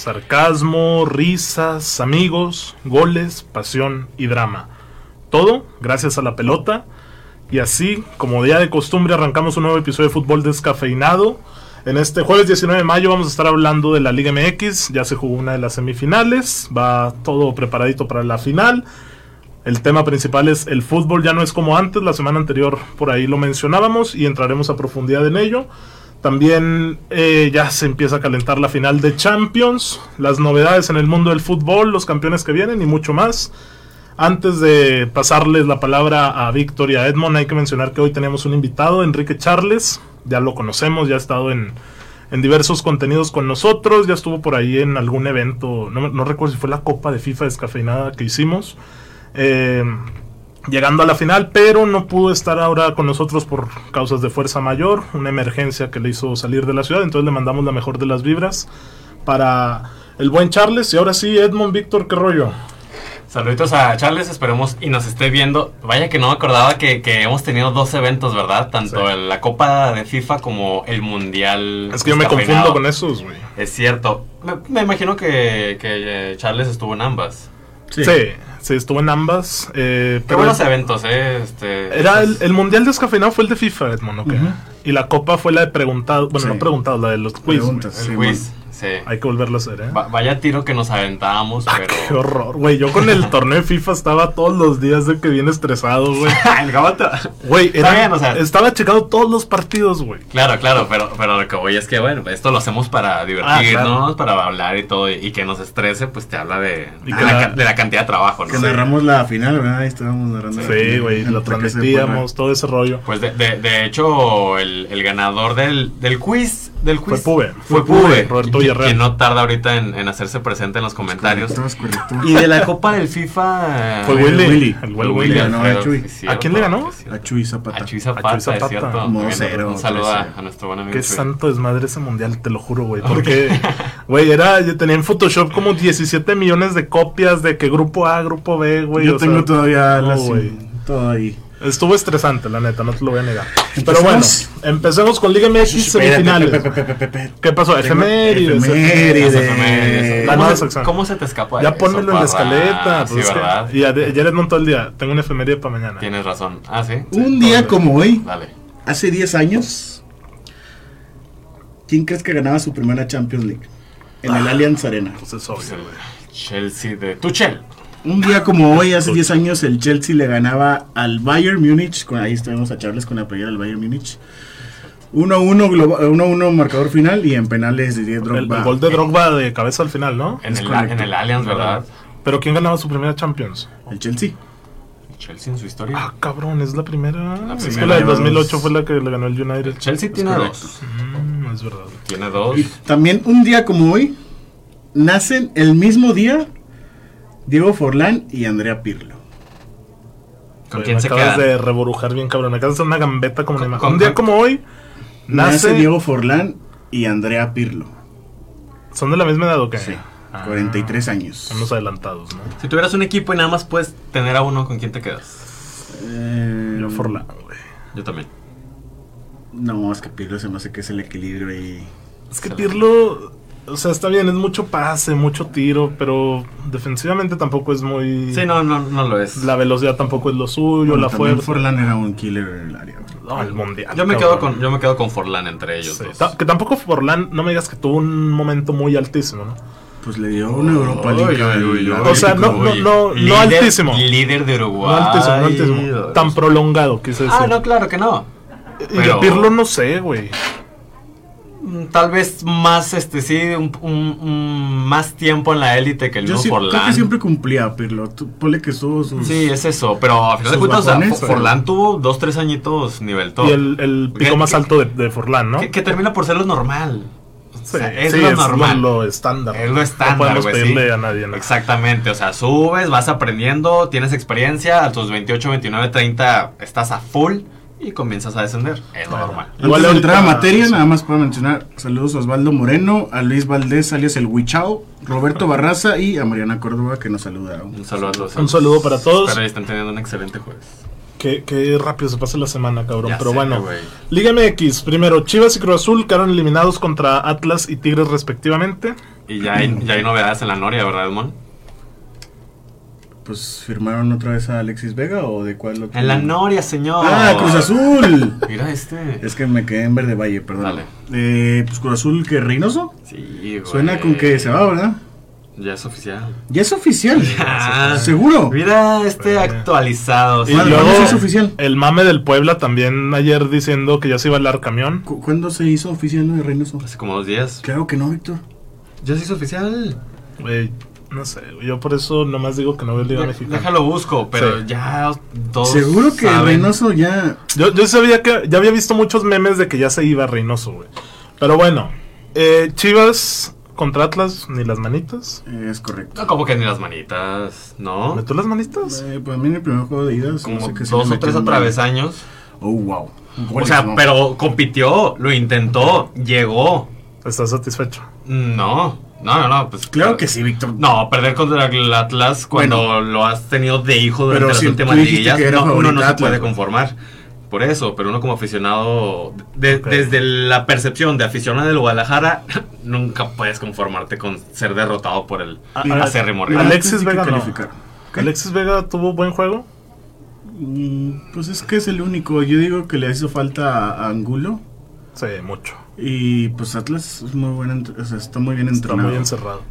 sarcasmo, risas, amigos, goles, pasión y drama. Todo gracias a la pelota. Y así, como día de costumbre, arrancamos un nuevo episodio de Fútbol Descafeinado. En este jueves 19 de mayo vamos a estar hablando de la Liga MX. Ya se jugó una de las semifinales. Va todo preparadito para la final. El tema principal es el fútbol ya no es como antes. La semana anterior por ahí lo mencionábamos y entraremos a profundidad en ello. También eh, ya se empieza a calentar la final de Champions, las novedades en el mundo del fútbol, los campeones que vienen y mucho más. Antes de pasarles la palabra a Víctor y a Edmond, hay que mencionar que hoy tenemos un invitado, Enrique Charles. Ya lo conocemos, ya ha estado en, en diversos contenidos con nosotros, ya estuvo por ahí en algún evento, no, no recuerdo si fue la Copa de FIFA descafeinada que hicimos. Eh, llegando a la final, pero no pudo estar ahora con nosotros por causas de fuerza mayor, una emergencia que le hizo salir de la ciudad, entonces le mandamos la mejor de las vibras para el buen Charles. Y ahora sí, Edmond, Víctor, ¿qué rollo? Saluditos a Charles, esperemos y nos esté viendo. Vaya que no me acordaba que, que hemos tenido dos eventos, ¿verdad? Tanto Sí. la Copa de FIFA como el Mundial. Es que yo me confundo con esos, güey. Es cierto. Me, me imagino que, que eh, Charles estuvo en ambas. Sí. sí, estuvo en ambas. eh, Qué pero buenos eventos, ¿eh? Este, Era el, estas- el mundial descafeinado fue el de FIFA, Edmond, ¿ok? Y la copa fue la de preguntados, bueno, Sí. no preguntados, la de los quiz. Preguntas, el sí, quiz. Sí. Hay que volverlo a hacer, ¿eh? Va- vaya tiro que nos aventábamos, Ah, pero. Qué horror, güey. Yo con el torneo de FIFA estaba todos los días de que viene estresado, güey. el. Güey, bien, o sea- estaba checando todos los partidos, güey. Claro, claro, pero, pero lo que voy es que, bueno, esto lo hacemos para divertirnos, claro. para hablar y todo, y, y que nos estrese, pues te habla de, Y de, la, la- ca- de la cantidad de trabajo, ¿no? Que narramos la final, ¿verdad? Ahí estábamos narrando. la Sí, güey, En lo transmitíamos, todo ese rollo. Pues de, de, de hecho, el, el ganador del, del quiz, del quiz Fue Pube. fue Fue Pube, Pube, Roberto Villarreal. que no tarda ahorita en, en hacerse presente en los comentarios. Correcto, es correcto. Y de la Copa del FIFA... Fue Willy. Willy. El fue buen Willy Willy. ganó a Chuy. cierto, ¿A quién le ganó? A Chuy Zapata. A Chuy A Zapata, Chuy Zapata. es cierto. Cero, Un saludo a, a nuestro buen amigo Qué Chuy. santo desmadre ese mundial, te lo juro, güey. Porque, güey, era, yo tenía en Photoshop como 17 millones de copias de que grupo A, grupo B, güey. Yo o tengo sea, todavía no, las, güey. todo ahí. Estuvo estresante, la neta, no te lo voy a negar. Pero bueno, empecemos con Liga MX semifinales. ¿Qué pasó? Efemérides. Efemérides. ¿Cómo, se, sección. cómo se te escapa Ya eso, pónmelo en la Parra? escaleta. Sí, pues es que- ¿verdad? y ayer todo el día. Tengo una efeméride para mañana. Tienes razón. Ah, sí. Un día como hoy, Dale. hace 10 años, ¿quién crees que ganaba su primera Champions League? En el Ah. Allianz Arena. Pues es obvio, güey. Chelsea de Tuchel. Un día como hoy, hace 10 años, el Chelsea le ganaba al Bayern Múnich. con- Ahí estuvimos a Charles con la playera del Bayern Múnich. 1-1 globa- 1-1 marcador final y en penales de El, Drogba. el gol de Drogba de cabeza al final, ¿no? En Es el, en el Allianz, ¿verdad? Pero ¿quién ganaba su primera Champions? El Chelsea. Chelsea en su historia. Ah, cabrón, es la primera. es que primera, la del lleva 2008 dos. fue la que le ganó el United. Chelsea tiene correcto. dos. Mm, es verdad. Tiene dos. Y también un día como hoy, nacen el mismo día Diego Forlán y Andrea Pirlo. ¿Con quién me se acabas quedan? de reborujar bien, cabrón. Me acabas de hacer una gambeta como una con- Un día como hoy, Nace, nace. Diego Forlán y Andrea Pirlo. ¿Son de la misma edad o qué? Sí, Ah, 43 años. Unos adelantados, ¿no? Si tuvieras un equipo y nada más puedes tener a uno, ¿con quién te quedas? Eh, Yo Forlán, güey. Yo también. No, es que Pirlo se me hace que es el equilibrio ahí. Es que Pirlo, o sea, está bien, es mucho pase, mucho tiro, pero defensivamente tampoco es muy. Sí, no, no, no lo es. La velocidad tampoco es lo suyo, Bueno, la fuerza. Forlán era un killer en el área. No, el mundial. Yo me quedo con, yo me quedo con Forlán entre ellos Sí, dos. ta- Que tampoco Forlán, no me digas que tuvo un momento muy altísimo, ¿no? Pues le dio una Europa League. O sea, no- no- no- no altísimo. Líder de No Uruguay. altísimo, no altísimo. Tan prolongado, quise decir. Ah, no, claro que no. y pero- de Pirlo no sé, güey. Tal vez más, este, sí, un, un- un- más tiempo en la élite que el Yo mismo sí, creo Forlán. que siempre cumplía Pirlo. Tú, ponle que estuvo sus... Sí, es eso, pero a final de cuentas, o sea, pero- Forlán tuvo dos, tres añitos nivel top. Y el, el pico Que- más que- alto de, de Forlán, ¿no? que, que termina por ser lo normal. O Sí, sea, es sí, lo normal. lo estándar. Es lo estándar, No podemos güey, pedirle sí. a nadie, ¿no? Exactamente, o sea, subes, vas aprendiendo, tienes experiencia, a tus 28, 29, 30 estás a full y comienzas a descender. Es lo normal. Igual de entrar a materia, nada más puedo mencionar saludos a Osvaldo Moreno, a Luis Valdés, alias el Huichao, Roberto Barraza y a Mariana Córdoba que nos saluda. Un saludo a Un saludo para todos. Espero que estén teniendo un excelente jueves. Qué, qué rápido se pasa la semana, cabrón. Ya Pero sé, bueno. güey. Liga MX. Primero, Chivas y Cruz Azul quedaron eliminados contra Atlas y Tigres respectivamente. Y ya hay, ya hay novedades en la Noria, ¿verdad, Edmond? Pues firmaron otra vez a Alexis Vega o de cuál otro? En la Noria, señor. Ah, Cruz Azul. Mira este. es que me quedé en Verde Valle, perdón. Dale. Eh, pues Cruz Azul que Reynoso. Sí, güey. Suena con que se va, ¿verdad? Ya es oficial. Ya es oficial. Ah, Seguro. Mira este actualizado. Y sí. ¿Cuándo luego se hizo oficial? el mame del Puebla también ayer diciendo que ya se iba a dar camión. ¿Cu- ¿Cuándo se hizo oficial lo de Reynoso? Hace como dos días. Claro que no, Víctor. Ya se hizo oficial. Güey, no sé, yo por eso nomás digo que no veo Liga De- Mexicana. Déjalo busco, pero Sí. ya todos Seguro que saben. Reynoso ya. Yo, yo sabía que ya había visto muchos memes de que ya se iba Reynoso, güey. Pero bueno, eh, Chivas contra Atlas, ni las manitas. Es correcto. No, como que ni las manitas, ¿no? ¿Metió las manitas? Eh, pues a mí en el primer juego de ida. se me Como hace que sí dos o tres atravesaños. Oh, wow. O sea, pero compitió, lo intentó, llegó. ¿Estás satisfecho? No, no, no, no. Pues, Claro que sí, Víctor. No, perder contra el Atlas cuando lo has tenido de hijo durante las si últimas liguillas, no, uno no se puede conformar. Por eso, pero uno como aficionado, de- desde la percepción de aficionado del Guadalajara, nunca puedes conformarte con ser derrotado por el acérrimo rival. Alexis Vega no. ¿Alexis Vega tuvo buen juego? Mm, Pues es que es el único. Yo digo que le hizo falta a Angulo. Sí, mucho. Y pues Atlas es muy buen, o sea, está muy bien Está entrenado. muy encerrado.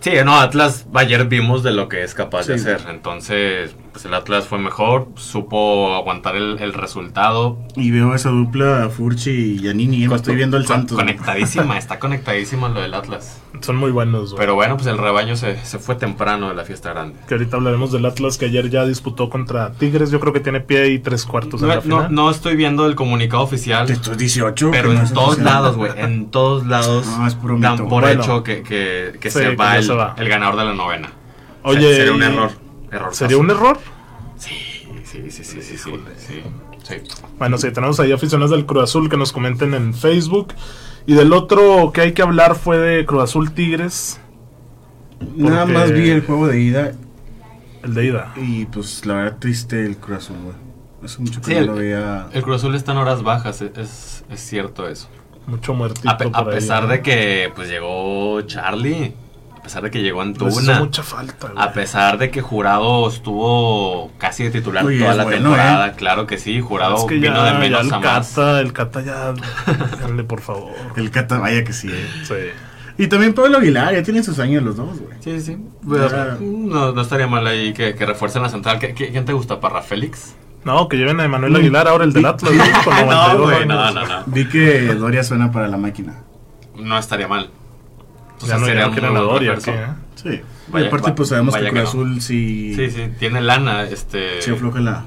Sí, no, Atlas ayer vimos de lo que es capaz de hacer. Entonces, pues el Atlas fue mejor, supo aguantar el, el resultado. y veo esa dupla Furchi y Yanini. Me estoy viendo el Con- Santos. Conectadísima, está conectadísima lo del Atlas. Son muy buenos, güey. Pero bueno, pues el rebaño se, se fue temprano de la fiesta grande. Que ahorita hablaremos del Atlas que ayer ya disputó contra Tigres. Yo creo que tiene pie y tres cuartos en No, la no, final. no estoy viendo el comunicado oficial, Esto es 18. pero en es todos oficial. lados, güey, en todos lados No, es puro dan por Bueno. hecho que, que, que Sí, se, va el, se va. el ganador de la novena. Oye, sería un error. error ¿Sería un error? Sí, sí, sí, sí, sí, sí, sí, sí. Bueno, sí, tenemos ahí aficionados del Cruz Azul que nos comenten en Facebook. Y del otro que hay que hablar fue de Cruz Azul Tigres, Nada más vi el juego de ida el de ida. y pues la verdad triste el Cruz Azul, güey. Hace mucho que Sí, no el, lo veía. el Cruz Azul está en horas bajas, es, es, es cierto eso. Mucho muertito. A, pe- a ahí, pesar ¿no? de que pues llegó Charlie, pesar de que llegó Antuna, mucha falta, güey. a pesar de que Jurado estuvo casi de titular toda la bueno, temporada, ¿eh? claro que sí, Jurado Es que vino ya, de ya menos el a más. Cata, el Cata ya. Díganle, por favor. El Cata, vaya que sí. eh. Sí. Y también Pablo Aguilar, ya tienen sus años los dos, güey. Sí, sí. Ya. No, no estaría mal ahí que, que refuercen la central. ¿Qué, qué- quién te gusta, Parra Félix? No, que lleven a Emanuel Aguilar, ahora el del Atlas. ¿no? Con 92 güey, no, no, no. Vi que Doria suena para la máquina. No estaría mal. O Ya sea, no, sería muy buen Doria, refuerzo. ¿qué, eh? Sí. Vaya- y aparte, va- pues sabemos que Cruz que no. Azul sí, Sí, sí, tiene lana, este... sí afloja la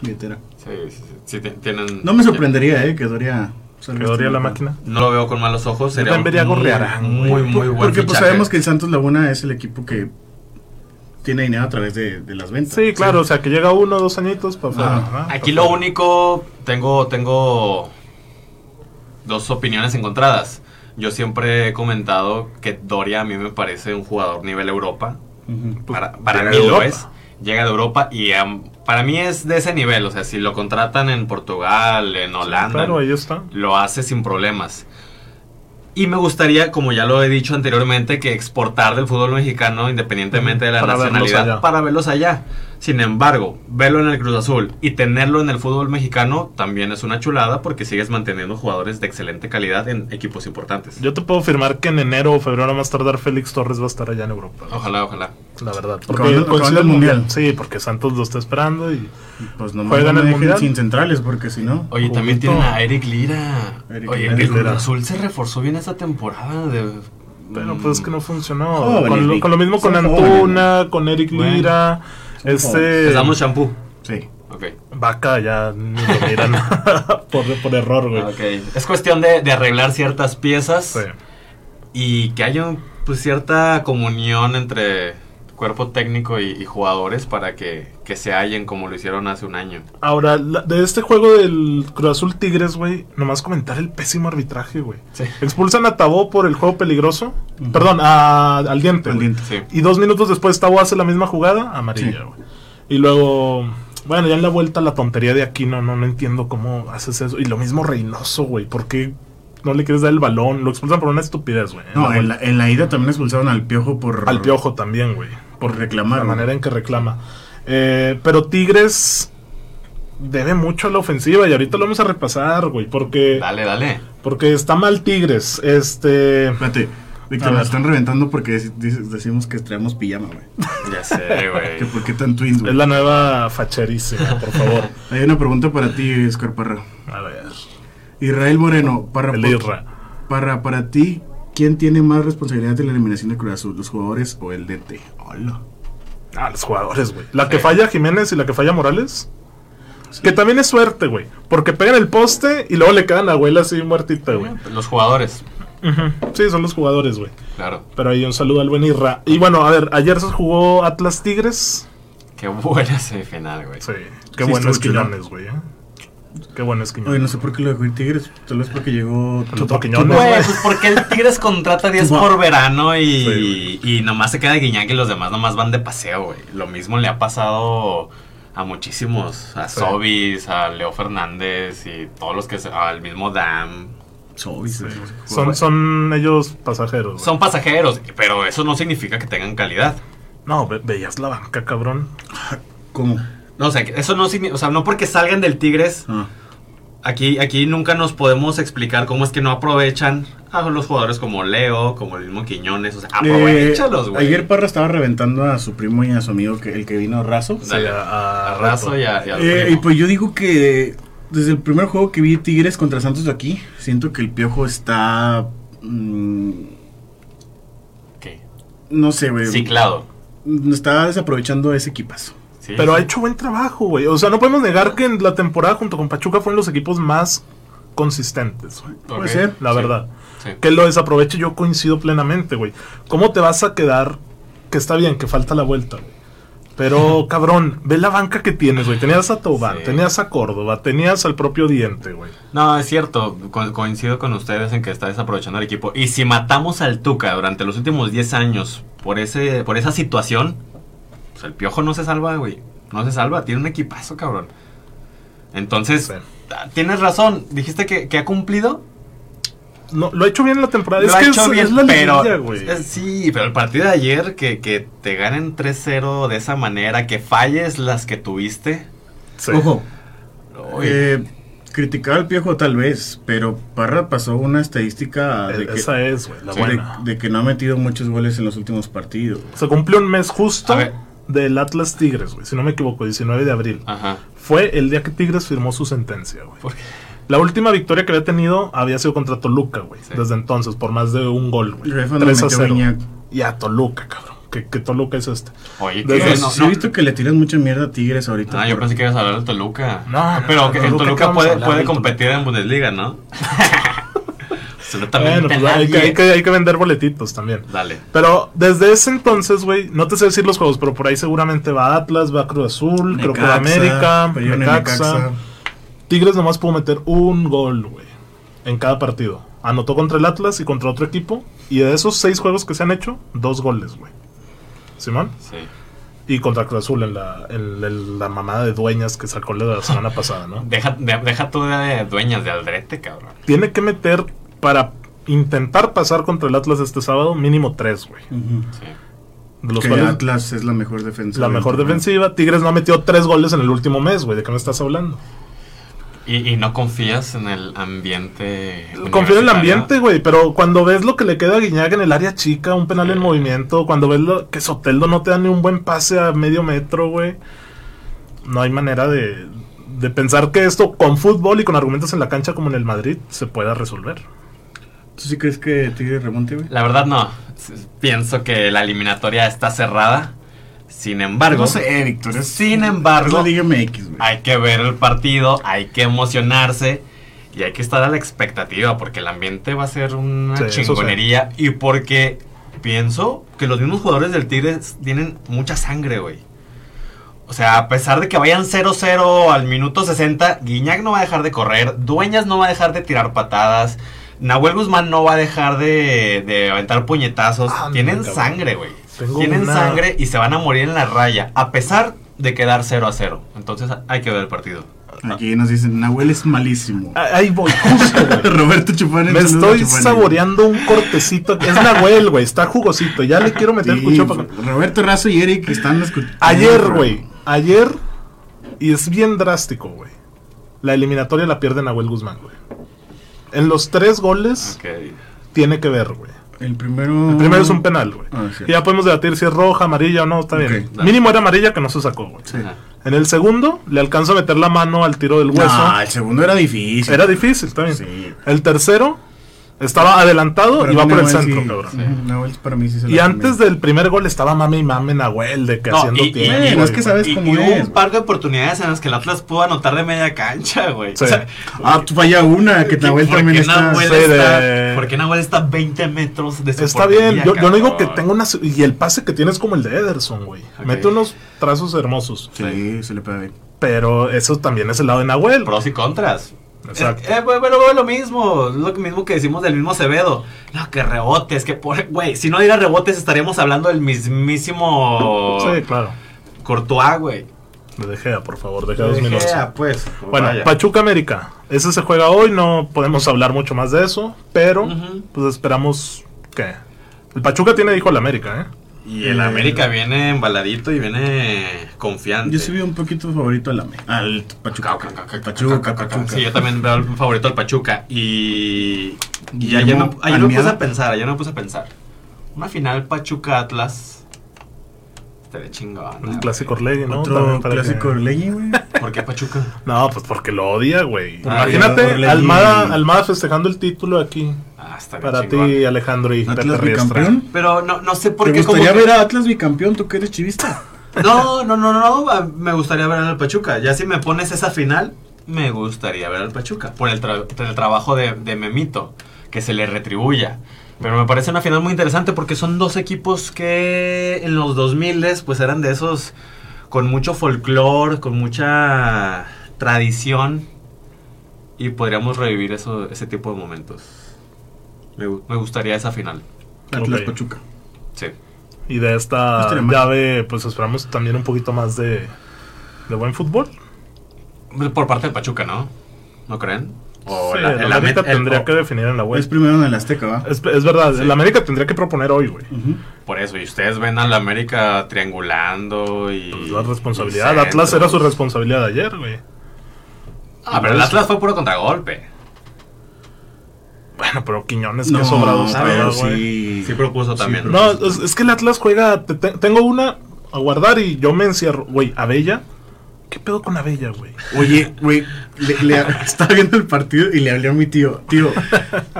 billetera. Sí, sí, sí, sí, ti- tienen... No me sorprendería, eh, que Doria. Que Doria este la máquina. No lo veo con malos ojos. Sería también muy, muy, muy, Por- buen Porque pues sabemos que el Santos Laguna es el equipo que tiene dinero a través de, de las ventas. Sí, claro, o sea, que llega uno o dos añitos para afuera. Ah. ¿no? Aquí Pa' lo afuera. único, tengo, tengo dos opiniones encontradas. Yo siempre he comentado que Doria a mí me parece un jugador nivel Europa. Ujú. Para, para mí lo es. Llega de Europa y para mí es de ese nivel. O sea, si lo contratan en Portugal, en Holanda, Claro, ahí está. lo hace sin problemas. Y me gustaría, como ya lo he dicho anteriormente, que exportar del fútbol mexicano independientemente de la Para nacionalidad para verlos allá. Sin embargo, verlo en el Cruz Azul y tenerlo en el fútbol mexicano también es una chulada porque sigues manteniendo jugadores de excelente calidad en equipos importantes. Yo te puedo afirmar que en enero o febrero más tardar Félix Torres va a estar allá en Europa. Ojalá, ojalá. La verdad. Acabando- Porque acabando coincide el el mundial. Sí, porque Santos lo está esperando y Pues nomás Juegan no el Mundial. sin centrales, porque si no. Oye, también tienen a Eric Lira. Eric Oye, Lira. el Cruz. Azul se reforzó bien esta temporada. De, Pero pues es que no funcionó. Con, lo, Vic. con lo mismo con Antuna, con Eric. Lira, este. Les damos shampoo. Sí. Ok. Vaca ya ni lo miran por, por error, güey. Ok. Es cuestión de, de arreglar ciertas piezas. Sí. y que haya pues cierta comunión entre cuerpo técnico y, y jugadores para que, que se hallen como lo hicieron hace un año. Ahora, la- de este juego del Cruz Azul Tigres, güey, nomás comentar el pésimo arbitraje, güey. Sí. Expulsan a Tabó por el juego peligroso. Perdón, a, al diente. Al güey. diente. Sí. Y dos minutos después Tabó hace la misma jugada, amarilla, Sí. güey. Y luego, bueno, ya en la vuelta la tontería de Aquino, no, no entiendo cómo haces eso. Y lo mismo Reynoso, güey. ¿Por qué no le quieres dar el balón, lo expulsan por una estupidez, güey. No, en la, en la ida también expulsaron al Piojo por... Al Piojo también, güey. Por reclamar, La manera en que reclama. Eh, pero Tigres debe mucho a la ofensiva y ahorita lo vamos a repasar, güey, porque, Dale, dale. porque está mal Tigres. Este... Espérate, Víctor, nos están reventando porque decimos que traemos pijama, güey. Ya sé, Que güey. por qué tan twins, Es güey. la nueva facherísima, por favor. Hay una pregunta para ti, Oscar Parra. A ver, Israel Moreno, Parra, el Irra. Parra, para ti, ¿quién tiene más responsabilidad de la eliminación de Cruz Azul, los jugadores o el DT? Hola. Ah, los jugadores, güey. La que Sí. falla Jiménez y la que falla Morales. Que también es suerte, güey. Porque pegan el poste y luego le quedan la abuela así muertita, güey. Los jugadores. Sí, son los jugadores, güey. claro. Pero ahí un saludo al buen Irra. Y bueno, a ver, ayer se jugó Atlas Tigres. Qué buena semifinal, güey. Sí, qué Sí, bueno es estuvo chula. Quiñones, güey. ¿eh? Qué bueno es Oye, Quiñones. no sé por qué lo dejó ir Tigres, tal vez porque llegó... El otro Tupa- Quiñones. Güey, pues porque el Tigres contrata 10 Wow. por verano y, Sí, y nomás se queda Guiñac y los demás nomás van de paseo, güey. Lo mismo le ha pasado a muchísimos, a Sí. Sobis, a Leo Fernández y todos los que se, al mismo Dam. Sobis, güey. Son, son ellos pasajeros. güey. Son pasajeros, pero eso no significa que tengan calidad. No, ve- veías la banca, cabrón. ¿Cómo? No, o sea, eso no significa, o sea, no porque salgan del Tigres, Ah. aquí, aquí nunca nos podemos explicar cómo es que no aprovechan a los jugadores como Leo, como el mismo Quiñones, o sea, aprovechalos, Eh, güey. ayer Parra estaba reventando a su primo y a su amigo, que, el que vino Razo. A- a a Razo y a, y Eh, y pues yo digo que desde el primer juego que vi Tigres contra Santos de aquí, siento que el Piojo está... mm, ¿Qué? no sé, güey. Ciclado. Está desaprovechando ese equipazo. Sí, Pero sí. ha hecho buen trabajo, güey. O sea, no podemos negar que en la temporada junto con Pachuca fueron los equipos más consistentes, güey. Puede ser. La sí, verdad. sí. Que lo desaproveche yo coincido plenamente, güey. ¿Cómo te vas a quedar? Que está bien, que falta la vuelta, güey. Pero, cabrón, ve la banca que tienes, güey. Tenías a Tobán, Sí. tenías a Córdoba, tenías al propio Diente, güey. No, es cierto, co- coincido con ustedes en que está desaprovechando el equipo. Y si matamos al Tuca durante los últimos 10 años por ese por esa situación, pues el Piojo no se salva, güey. No se salva, tiene un equipazo, cabrón. Entonces, ah, tienes razón, dijiste que, que ha cumplido. No, lo ha hecho bien en la temporada. Lo es ha que hecho es, bien, es la pero liguilla, güey. sí, pero el partido de ayer que, que te ganen 3-0 de esa manera, que falles las que tuviste. Sí. Ojo, eh, criticar al Piojo tal vez, pero Parra pasó una estadística de E- que, Esa es, güey, la de- buena. de que no ha metido muchos goles en los últimos partidos. Se cumplió un mes justo A ver. Del Atlas Tigres, güey. Si no me equivoco, 19 de abril. Ajá. Fue el día que Tigres firmó su sentencia, güey. ¿Por qué? La última victoria que había tenido había sido contra Toluca, güey. Sí. Desde entonces, por más de un gol, güey. Y ahí fue donde 3 a metió 0. Guiñac. Y a Toluca, cabrón. ¿Qué, qué Toluca es este? Oye, Sí, no, sí no- he visto que le tiran mucha mierda a Tigres ahorita. Ah, yo pensé que ibas a hablar del Toluca. No, no, pero que el Toluca, ¿qué Toluca vamos a puede, puede competir en Bundesliga, ¿no? Absolutamente Bueno, pues hay que, hay, que, hay que vender boletitos también. Dale. Pero desde ese entonces, güey, no te sé decir los juegos, pero por ahí seguramente va Atlas, va Cruz Azul, creo que va Necaxa, América, Necaxa. Necaxa. Tigres nomás pudo meter un gol, güey, en cada partido. Anotó contra el Atlas y contra otro equipo. Y de esos seis juegos que se han hecho, dos goles, güey. ¿Simón? Sí. Y contra Cruz Azul en la, en la mamada de dueñas que sacó la semana pasada, ¿no? Deja, de- deja tú de dueñas de Aldrete, cabrón. Tiene que meter para intentar pasar contra el Atlas este sábado mínimo tres, güey. Sí. De los que cuales Atlas es la mejor defensa. la mejor defensiva. Tigres no ha metido tres goles en el último mes, güey. ¿De qué me estás hablando? Y, y no confías en el ambiente. Confío en el ambiente, güey, pero cuando ves lo que le queda a Guiñac en el área chica, un penal en movimiento, cuando ves lo, que Soteldo no te da ni un buen pase a medio metro, güey, no hay manera de, de pensar que esto con fútbol y con argumentos en la cancha como en el Madrid se pueda resolver. ¿Tú sí crees que Tigres remonte, güey? La verdad, no. Pienso que la eliminatoria está cerrada. Sin embargo, No sé, Víctor. es- Sin embargo, MX, güey. hay que ver el partido, hay que emocionarse y hay que estar a la expectativa porque el ambiente va a ser una Sí, eso sí. chingonería y porque pienso que los mismos jugadores del Tigres tienen mucha sangre, güey. O sea, a pesar de que vayan 0-0 al minuto 60, Guiñac no va a dejar de correr, Dueñas no va a dejar de tirar patadas, Nahuel Guzmán no va a dejar de, de aventar puñetazos. Ah, Tienen sangre, güey. Tienen una- sangre y se van a morir en la raya. A pesar de quedar 0 a 0. Entonces hay que ver el partido. Aquí nos dicen, Nahuel es malísimo. Ah, Ahí voy, justo. Roberto Chupán. Me estoy saboreando un cortecito. Es Nahuel, güey. Está jugosito. Ya le quiero meter el cuchillo para- Roberto Razo y Eric están escuchando. Ayer, güey. Ayer. Y es bien drástico, güey. La eliminatoria la pierde Nahuel Guzmán, güey. En los tres goles tiene que ver, güey. El primero. El primero es un penal, güey. Ah, sí. Y ya podemos debatir si es roja, amarilla o no, está bien. Mínimo era amarilla que no se sacó, güey. Ajá. En el segundo, le alcanza a meter la mano al tiro del hueso. No, el segundo era difícil. Era difícil, está bien. Sí. El tercero, estaba adelantado Para y va por el centro, sí. cabrón. Ujú, Nahuel para mí sí se Y antes comió. del primer gol estaba mame y mame Nahuel de que No, haciendo y- y- tiempo. Es y- que sabes Y, cómo y hubo es. un par de oportunidades en las que el Atlas pudo anotar de media cancha, güey. Sí. O sea, Ah, tú falla una, que Nahuel ¿por también está. Nahuel está, de- ¿Por qué Nahuel está a 20 metros de su Está bien, yo, yo no digo que tenga una... Y el pase que tiene es como el de Ederson, güey. Mete unos trazos hermosos. Sí, se le pega bien. Pero eso también es el lado de Nahuel. Pros y contras. Exacto. Eh, eh, bueno, bueno, lo mismo, lo mismo que decimos del mismo Acevedo. No, que rebotes, que por... Güey, si no diera rebotes estaríamos hablando del mismísimo Sí, claro. Courtois, güey. De Gea, por favor, de Gea 2011. Gea, pues. Bueno, vaya. Pachuca América. Ese se juega hoy, no podemos hablar mucho más de eso, pero pues esperamos que... El Pachuca tiene hijo el América, ¿eh? Y el América viene embaladito y viene confiante. Yo sí vi un poquito favorito al, Ame- al Pachuca. Pachuca, Pachuca. Sí, yo también veo el favorito al Pachuca. Y. Y ayer, ayer me puse a pensar, ayer me puse a pensar. Una final Pachuca-Atlas. Estaría chingón. El clásico Orlegui, ¿no? Otro para clásico que- Orlegui, güey. ¿Por qué Pachuca? No, pues porque lo odia, güey. Ah, Imagínate Orlegui. Almada, Almada festejando el título aquí. Ah, estaría Para chingón. ti, Alejandro y Atlas bicampeón. Pero no, no sé por ¿Te qué. como gustaría que- ver a Atlas bicampeón? ¿Tú que eres chivista? No, no, no, no, no, me gustaría ver al Pachuca. Ya si me pones esa final, me gustaría ver al Pachuca. Por el, tra- el trabajo de, de Memito, que se le retribuya. Pero me parece una final muy interesante porque son dos equipos que en los 2000 pues eran de esos con mucho folclore, con mucha tradición. Y podríamos revivir eso, ese tipo de momentos. Me, gu- me gustaría esa final. Atlas Ok. Pachuca. Sí. Y de esta No llave, pues esperamos también un poquito más de, de buen fútbol. Por parte del Pachuca, ¿no? ¿No creen? O Sí, la- el el América el- tendría que definir en la web. Es primero en el Azteca, ¿va? Es, es verdad, Sí. el América tendría que proponer hoy, güey. Por eso, y ustedes ven al América triangulando y. Pues la responsabilidad. y Atlas era su responsabilidad ayer, güey. Ah, pero el Atlas fue puro contragolpe. Bueno, pero Quiñones, No, que sobrado güey. sí. Sí propuso también. No, es, es que el Atlas juega. te- te- tengo una a guardar y yo me encierro. Güey, Abella. ¿Qué pedo con Abella, güey? Oye, güey, le, le- estaba viendo el partido y le hablé a mi tío, tío,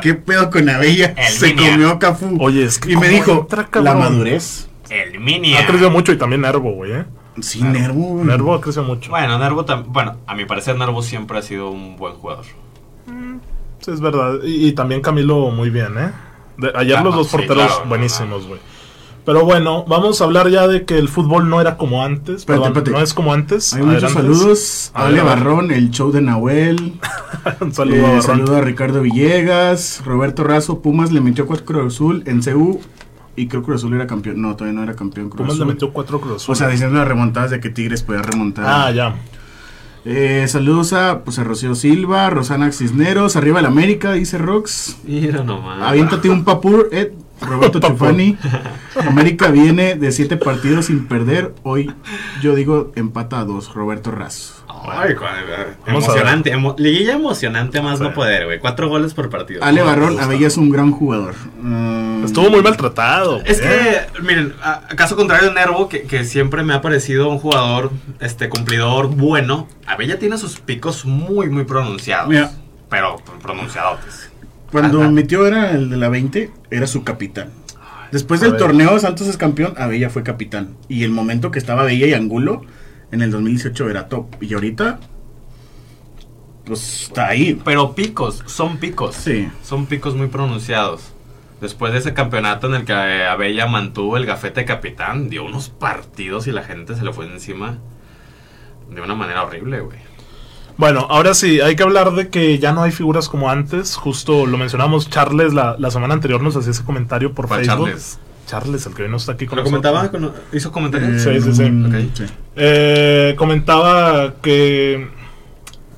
¿qué pedo con Abella? El Se Minia. comió a Cafú. Oye, es que y me dijo, entra, la madurez. El mini. Ha crecido mucho y también Nervo, güey, ¿eh? Sí, Nervo. güey. Nervo ha crecido mucho. Bueno, Nervo tam- Bueno, a mi parecer, Nervo siempre ha sido un buen jugador. Sí, es verdad. Y, y también Camilo muy bien, ¿eh? De- ayer Ah, los dos sí, porteros claro, buenísimos, güey. Pero bueno, vamos a hablar ya de que el fútbol no era como antes. Espérate, Perdón, espérate. no es como antes. Hay muchos saludos. A Ale. Barrón, el show de Nahuel. Un saludo Eh, a saludo a Ricardo Villegas. Roberto Razo, Pumas le metió 4 Cruz Azul en CU. Y creo que Cruz Azul era campeón. No, todavía no era campeón. Cruz Pumas le Azul. metió cuatro Cruz O sea, Azul. diciendo las remontadas de que Tigres podía remontar. Ah, ya. Eh, saludos a, pues, a Rocío Silva, Rosana Cisneros, arriba el América, dice Rox. Mira nomás. Aviéntate un papur, Ed. Roberto. Chufani. América viene de siete partidos sin perder. Hoy yo digo empata a dos. Roberto Razo. Ay, a emocionante. emo- liguilla emocionante más no poder, güey. Cuatro goles por partido. Ale Barrón. Abella es un gran jugador. Mm, Estuvo muy maltratado. Es que, miren, a, a caso contrario de Nervo, que, que siempre me ha parecido un jugador este cumplidor bueno, Abella tiene sus picos muy, muy pronunciados. Mira. Pero pronunciados. Cuando Ajá. metió era el de la 20, era su capitán. Después del torneo Santos es campeón, Abella fue capitán. Y el momento que estaba Abella y Angulo, en el 2018 era top. Y ahorita, pues está ahí. Pero picos, son picos. Sí. Son picos muy pronunciados. Después de ese campeonato en el que eh, Abella mantuvo el gafete capitán, dio unos partidos y la gente se le fue encima de una manera horrible, güey. Bueno, ahora sí, hay que hablar de que ya no hay figuras como antes. Justo lo mencionamos, Charles la, la semana anterior nos hacía ese comentario por ¿Cuál Facebook. Charles? Charles, el que hoy no está aquí con ¿Lo comentaba? Con- ¿Hizo comentarios? Sí, sí, sí. mm, Ok. sí. Eh, comentaba que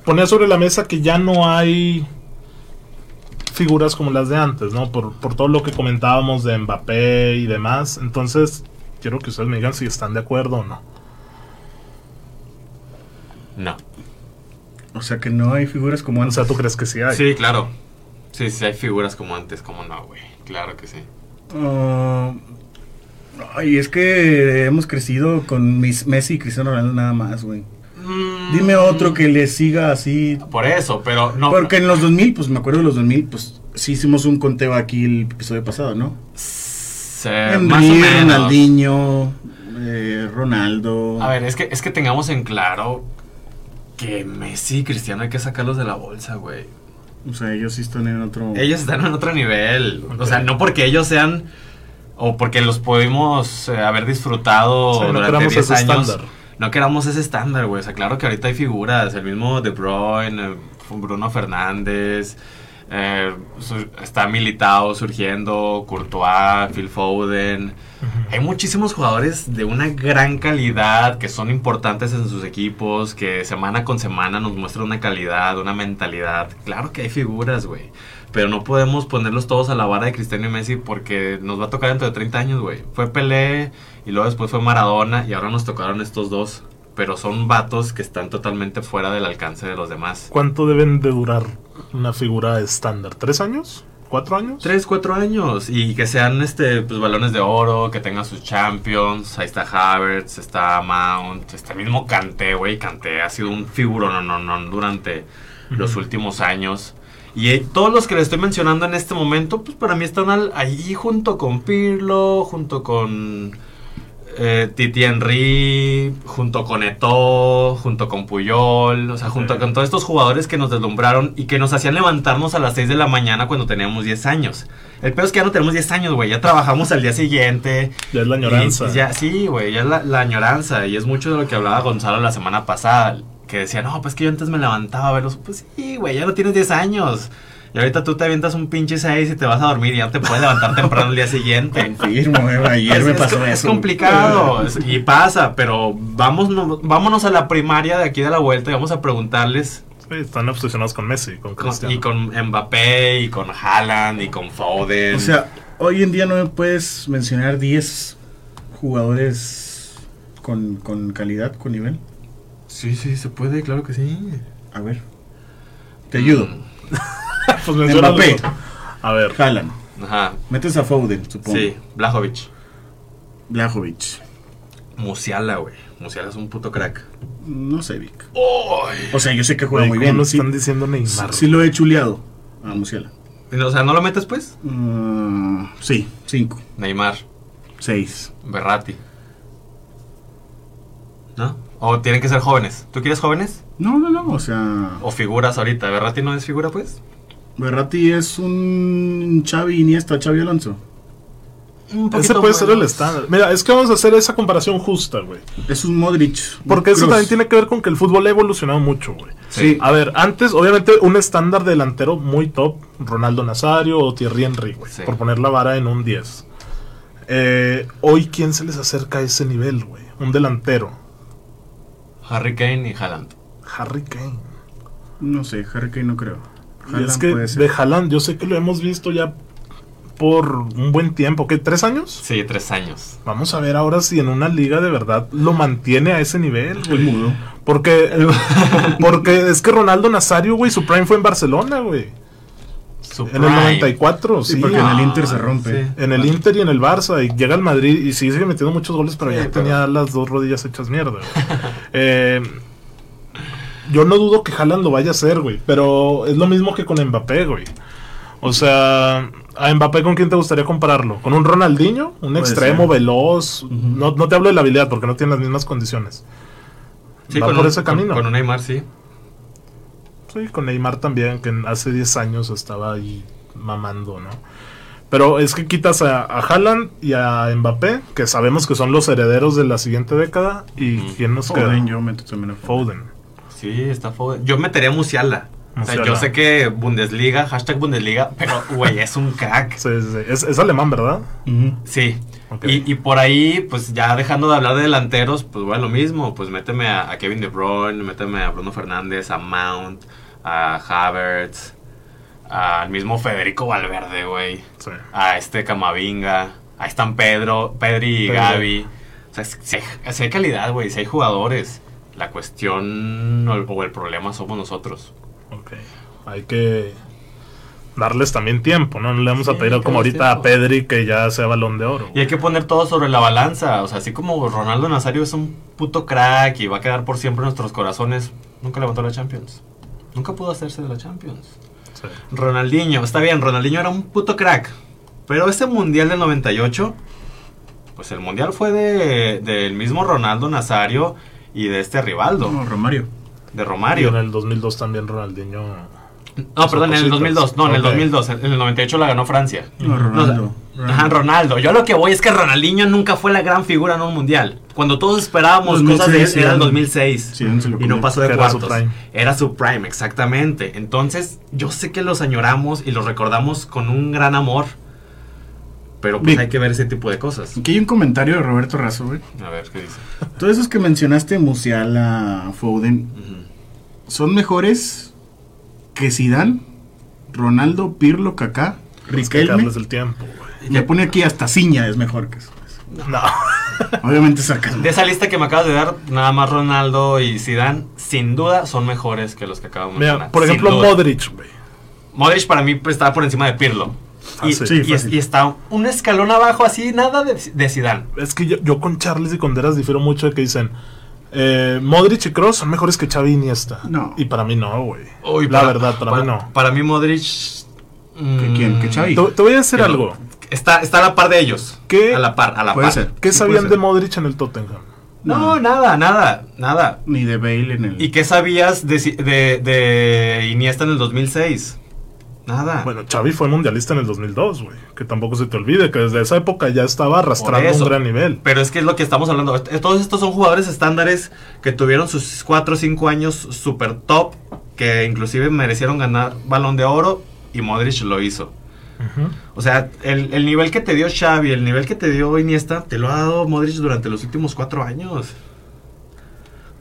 ponía sobre la mesa que ya no hay figuras como las de antes, ¿no? Por, por todo lo que comentábamos de Mbappé y demás. Entonces, quiero que ustedes me digan si están de acuerdo o no. No. O sea que no hay figuras como O antes. sea, ¿tú crees que sí hay? Sí, claro. Sí, sí, hay figuras como antes, como no, güey. Claro que sí. Ah, ay, es que hemos crecido con mis Messi y Cristiano Ronaldo nada más, güey. Mm, Dime otro que le siga así. Por eso, pero no. Porque en los 2000, pues me acuerdo de los 2000, pues sí hicimos un conteo aquí el episodio pasado, ¿no? Más o Henry, menos. Ronaldinho, eh, Ronaldo. A ver, es que, es que tengamos en claro que Messi y Cristiano hay que sacarlos de la bolsa, güey. O sea, ellos sí están en otro. Ellos están en otro nivel. O sea, no porque ellos sean. O porque los pudimos eh, haber disfrutado no durante queramos 10 ese años. estándar. No queramos ese estándar, güey. O sea, claro que ahorita hay figuras. El mismo De Bruyne, eh, Bruno Fernández. eh, está Militao surgiendo. Courtois, Phil Foden. Hay muchísimos jugadores de una gran calidad que son importantes en sus equipos, que semana con semana nos muestran una calidad, una mentalidad. Claro que hay figuras, güey. Pero no podemos ponerlos todos a la vara de Cristiano y Messi porque nos va a tocar dentro de 30 años, güey. Fue Pelé y luego después fue Maradona y ahora nos tocaron estos dos. Pero son vatos que están totalmente fuera del alcance de los demás. ¿Cuánto deben de durar una figura estándar? ¿Tres años? ¿Cuatro años? Tres, cuatro años. Y que sean este pues balones de oro, que tengan sus champions. Ahí está Havertz, está Mount, está el mismo Kanté, güey. Kanté ha sido un figurón no, no, no, durante los últimos años. Y eh, todos los que les estoy mencionando en este momento, pues para mí están al- ahí junto con Pirlo, junto con eh, Titi Henry, junto con Eto'o, junto con Puyol, o sea, junto con todos estos jugadores que nos deslumbraron y que nos hacían levantarnos a las 6 de la mañana cuando teníamos 10 años. El peor es que ya no tenemos 10 años, güey, ya trabajamos al día siguiente. Ya es la Y- añoranza. y ya, sí, güey, ya es la, la añoranza. Y es mucho de lo que hablaba Gonzalo la semana pasada. Que decía, no, pues que yo antes me levantaba a verlos. Pues sí, güey, ya no tienes 10 años. Y ahorita tú te avientas un pinche 6 y te vas a dormir y ya no te puedes levantar temprano el día siguiente. Confirmo, eh, ayer Es- me pasó es eso. complicado es- y pasa, pero vamos, vámonos a la primaria de aquí de la vuelta y vamos a preguntarles están obsesionados con Messi, con con- Cristiano. y con Mbappé y con Haaland y con Foden. O sea, hoy en día no me puedes mencionar 10 jugadores con, con calidad, con nivel. sí, sí, se puede, claro que sí. A ver. Te ayudo. Pues. Mbappé. A ver, Haaland. Ajá, Metes a Foden, supongo. sí, Blajovic. Blajovic. Musiala, güey. Musiala es un puto crack. No sé, Vic. O sea, yo sé que juega muy ¿cómo bien. lo están diciendo Neymar? sí lo he chuleado a Musiala. O sea, ¿no lo metes pues? Mm, sí, 5, Neymar, 6. Berratti. ¿No? O tienen que ser jóvenes. ¿Tú quieres jóvenes? No, no, no, o sea, O figuras ahorita. ¿Berratti no es figura pues? Berratti es un Xavi Iniesta, Xavi Alonso. Ese puede ser el estándar. Mira, es que vamos a hacer esa comparación justa, güey. Es un Modric. un Porque eso también tiene que ver con que el fútbol ha evolucionado mucho, güey. Sí. A ver, antes, obviamente, un estándar delantero muy top, Ronaldo Nazario o Thierry Henry, güey, Sí. por poner la vara en un 10. Eh, hoy, ¿quién se les acerca a ese nivel, güey? Un delantero. Harry Kane y Haaland. Harry Kane. No sé, Harry Kane no creo. Y es que de Haaland, yo sé que lo hemos visto ya por un buen tiempo. ¿Qué? ¿Tres años? Sí, tres años. Vamos a ver ahora si en una liga de verdad lo mantiene a ese nivel, El güey. mudo. Porque, porque es que Ronaldo Nazario, güey, su prime fue en Barcelona, güey. Su En el prime. 94, sí. Sí, porque en el Ah, Inter se rompe. sí. En el Inter y en el Barça. Y llega al Madrid y sí sigue metiendo muchos goles, pero Sí, ya pero- tenía las dos rodillas hechas mierda. güey. Eh, yo no dudo que Haaland lo vaya a hacer, güey. Pero es lo mismo que con Mbappé, güey. O sea, a Mbappé con quién te gustaría compararlo? ¿Con un Ronaldinho? Un Puede extremo ser. veloz. no, no te hablo de la habilidad porque no tiene las mismas condiciones. Sí, Va con por un- ese con- camino. Con un Neymar, sí. Sí, con Neymar también, que hace 10 años estaba ahí mamando, ¿no? Pero es que quitas a, a Haaland y a Mbappé, que sabemos que son los herederos de la siguiente década, y Ujú. ¿quién nos queda? Foden, yo meto también a Foden. Foden. Sí, está Foden. Yo metería a Musiala. O sea, yo sé que Bundesliga, hashtag Bundesliga, pero, güey, es un crack. Sí, sí, sí. Es, es alemán, ¿verdad? Sí. Y, y por ahí, pues ya dejando de hablar de delanteros, pues bueno, lo mismo. Pues méteme a, a Kevin De Bruyne, méteme a Bruno Fernández, a Mount, a Havertz, al mismo Federico Valverde, güey. Sí. A este Camavinga, ahí están Pedro, Pedri y Pedro. Gaby. O sea, si hay, si hay calidad, güey, si hay jugadores. La cuestión o el, o el problema somos nosotros. Ok. Hay que darles también tiempo, ¿no? No le vamos Sí, a pedir como ahorita a. Pedri que ya sea balón de oro. Y hay que poner todo sobre la balanza. O sea, así como Ronaldo Nazario es un puto crack y va a quedar por siempre en nuestros corazones, nunca levantó la Champions. Nunca pudo hacerse de la Champions. Sí. Ronaldinho, está bien, Ronaldinho era un puto crack. Pero ese mundial del 98, pues el mundial fue de, del mismo Ronaldo Nazario y de este Rivaldo, No, Romario. de Y Romario. en el 2002 también Ronaldinho. No, perdón, en el cositas. 2002. No, en el Ok. 2002. En el 98 la ganó Francia. No, No, Ronaldo. Ajá, Ronaldo. Yo lo que voy es que Ronaldinho nunca fue la gran figura en un mundial. Cuando todos esperábamos 2006, cosas de él, era el Zidane. 2006. Zidane se lo y no pasó de era su cuartos. prime. Era su prime, exactamente. Entonces, yo sé que los añoramos y los recordamos con un gran amor. Pero pues hay que ver ese tipo de cosas. Aquí hay un comentario de Roberto Razo, güey. A ver, ¿qué dice? Todos esos que mencionaste, Musiala, Foden, son mejores que Zidane, Ronaldo, Pirlo, Kaká, Riquelme. el tiempo, güey. Le pone aquí hasta Ciña es mejor que eso. No. Obviamente sacas. De esa lista que me acabas de dar, nada más Ronaldo y Zidane, sin duda, son mejores que los que acabamos de Mira, mencionar. por ejemplo. Modric, güey. Modric para mí pues, está por encima de Pirlo. Ah, y, sí. Está un escalón abajo, así, nada de, de Zidane. Es que yo, yo con Charles y con Deras difiero mucho de que dicen eh, Modric y Kroos son mejores que Xavi y Iniesta. No. Y para mí no, güey. La para- verdad, para, mí no. Para mí Modric... ¿Que quién? ¿Que Xavi? Te, te voy a decir que algo. Está, está a la par de ellos. ¿Qué? A la par, a la Puede par. ser. ¿Qué Sí, sabían puede de. Modric en el Tottenham? No, nada, nada, nada. Ni de Bale en el. ¿Y qué sabías de, de Iniesta en el 2006? Nada. Bueno, Xavi fue mundialista en el 2002, güey. Que tampoco se te olvide que desde esa época ya estaba arrastrando un gran nivel. Pero es que es lo que estamos hablando. Todos estos son jugadores estándares que tuvieron sus 4 o 5 años super top, que inclusive merecieron ganar balón de oro y Modric lo hizo. O sea, el, el nivel que te dio Xavi, el nivel que te dio Iniesta, te lo ha dado Modric durante los últimos 4 años.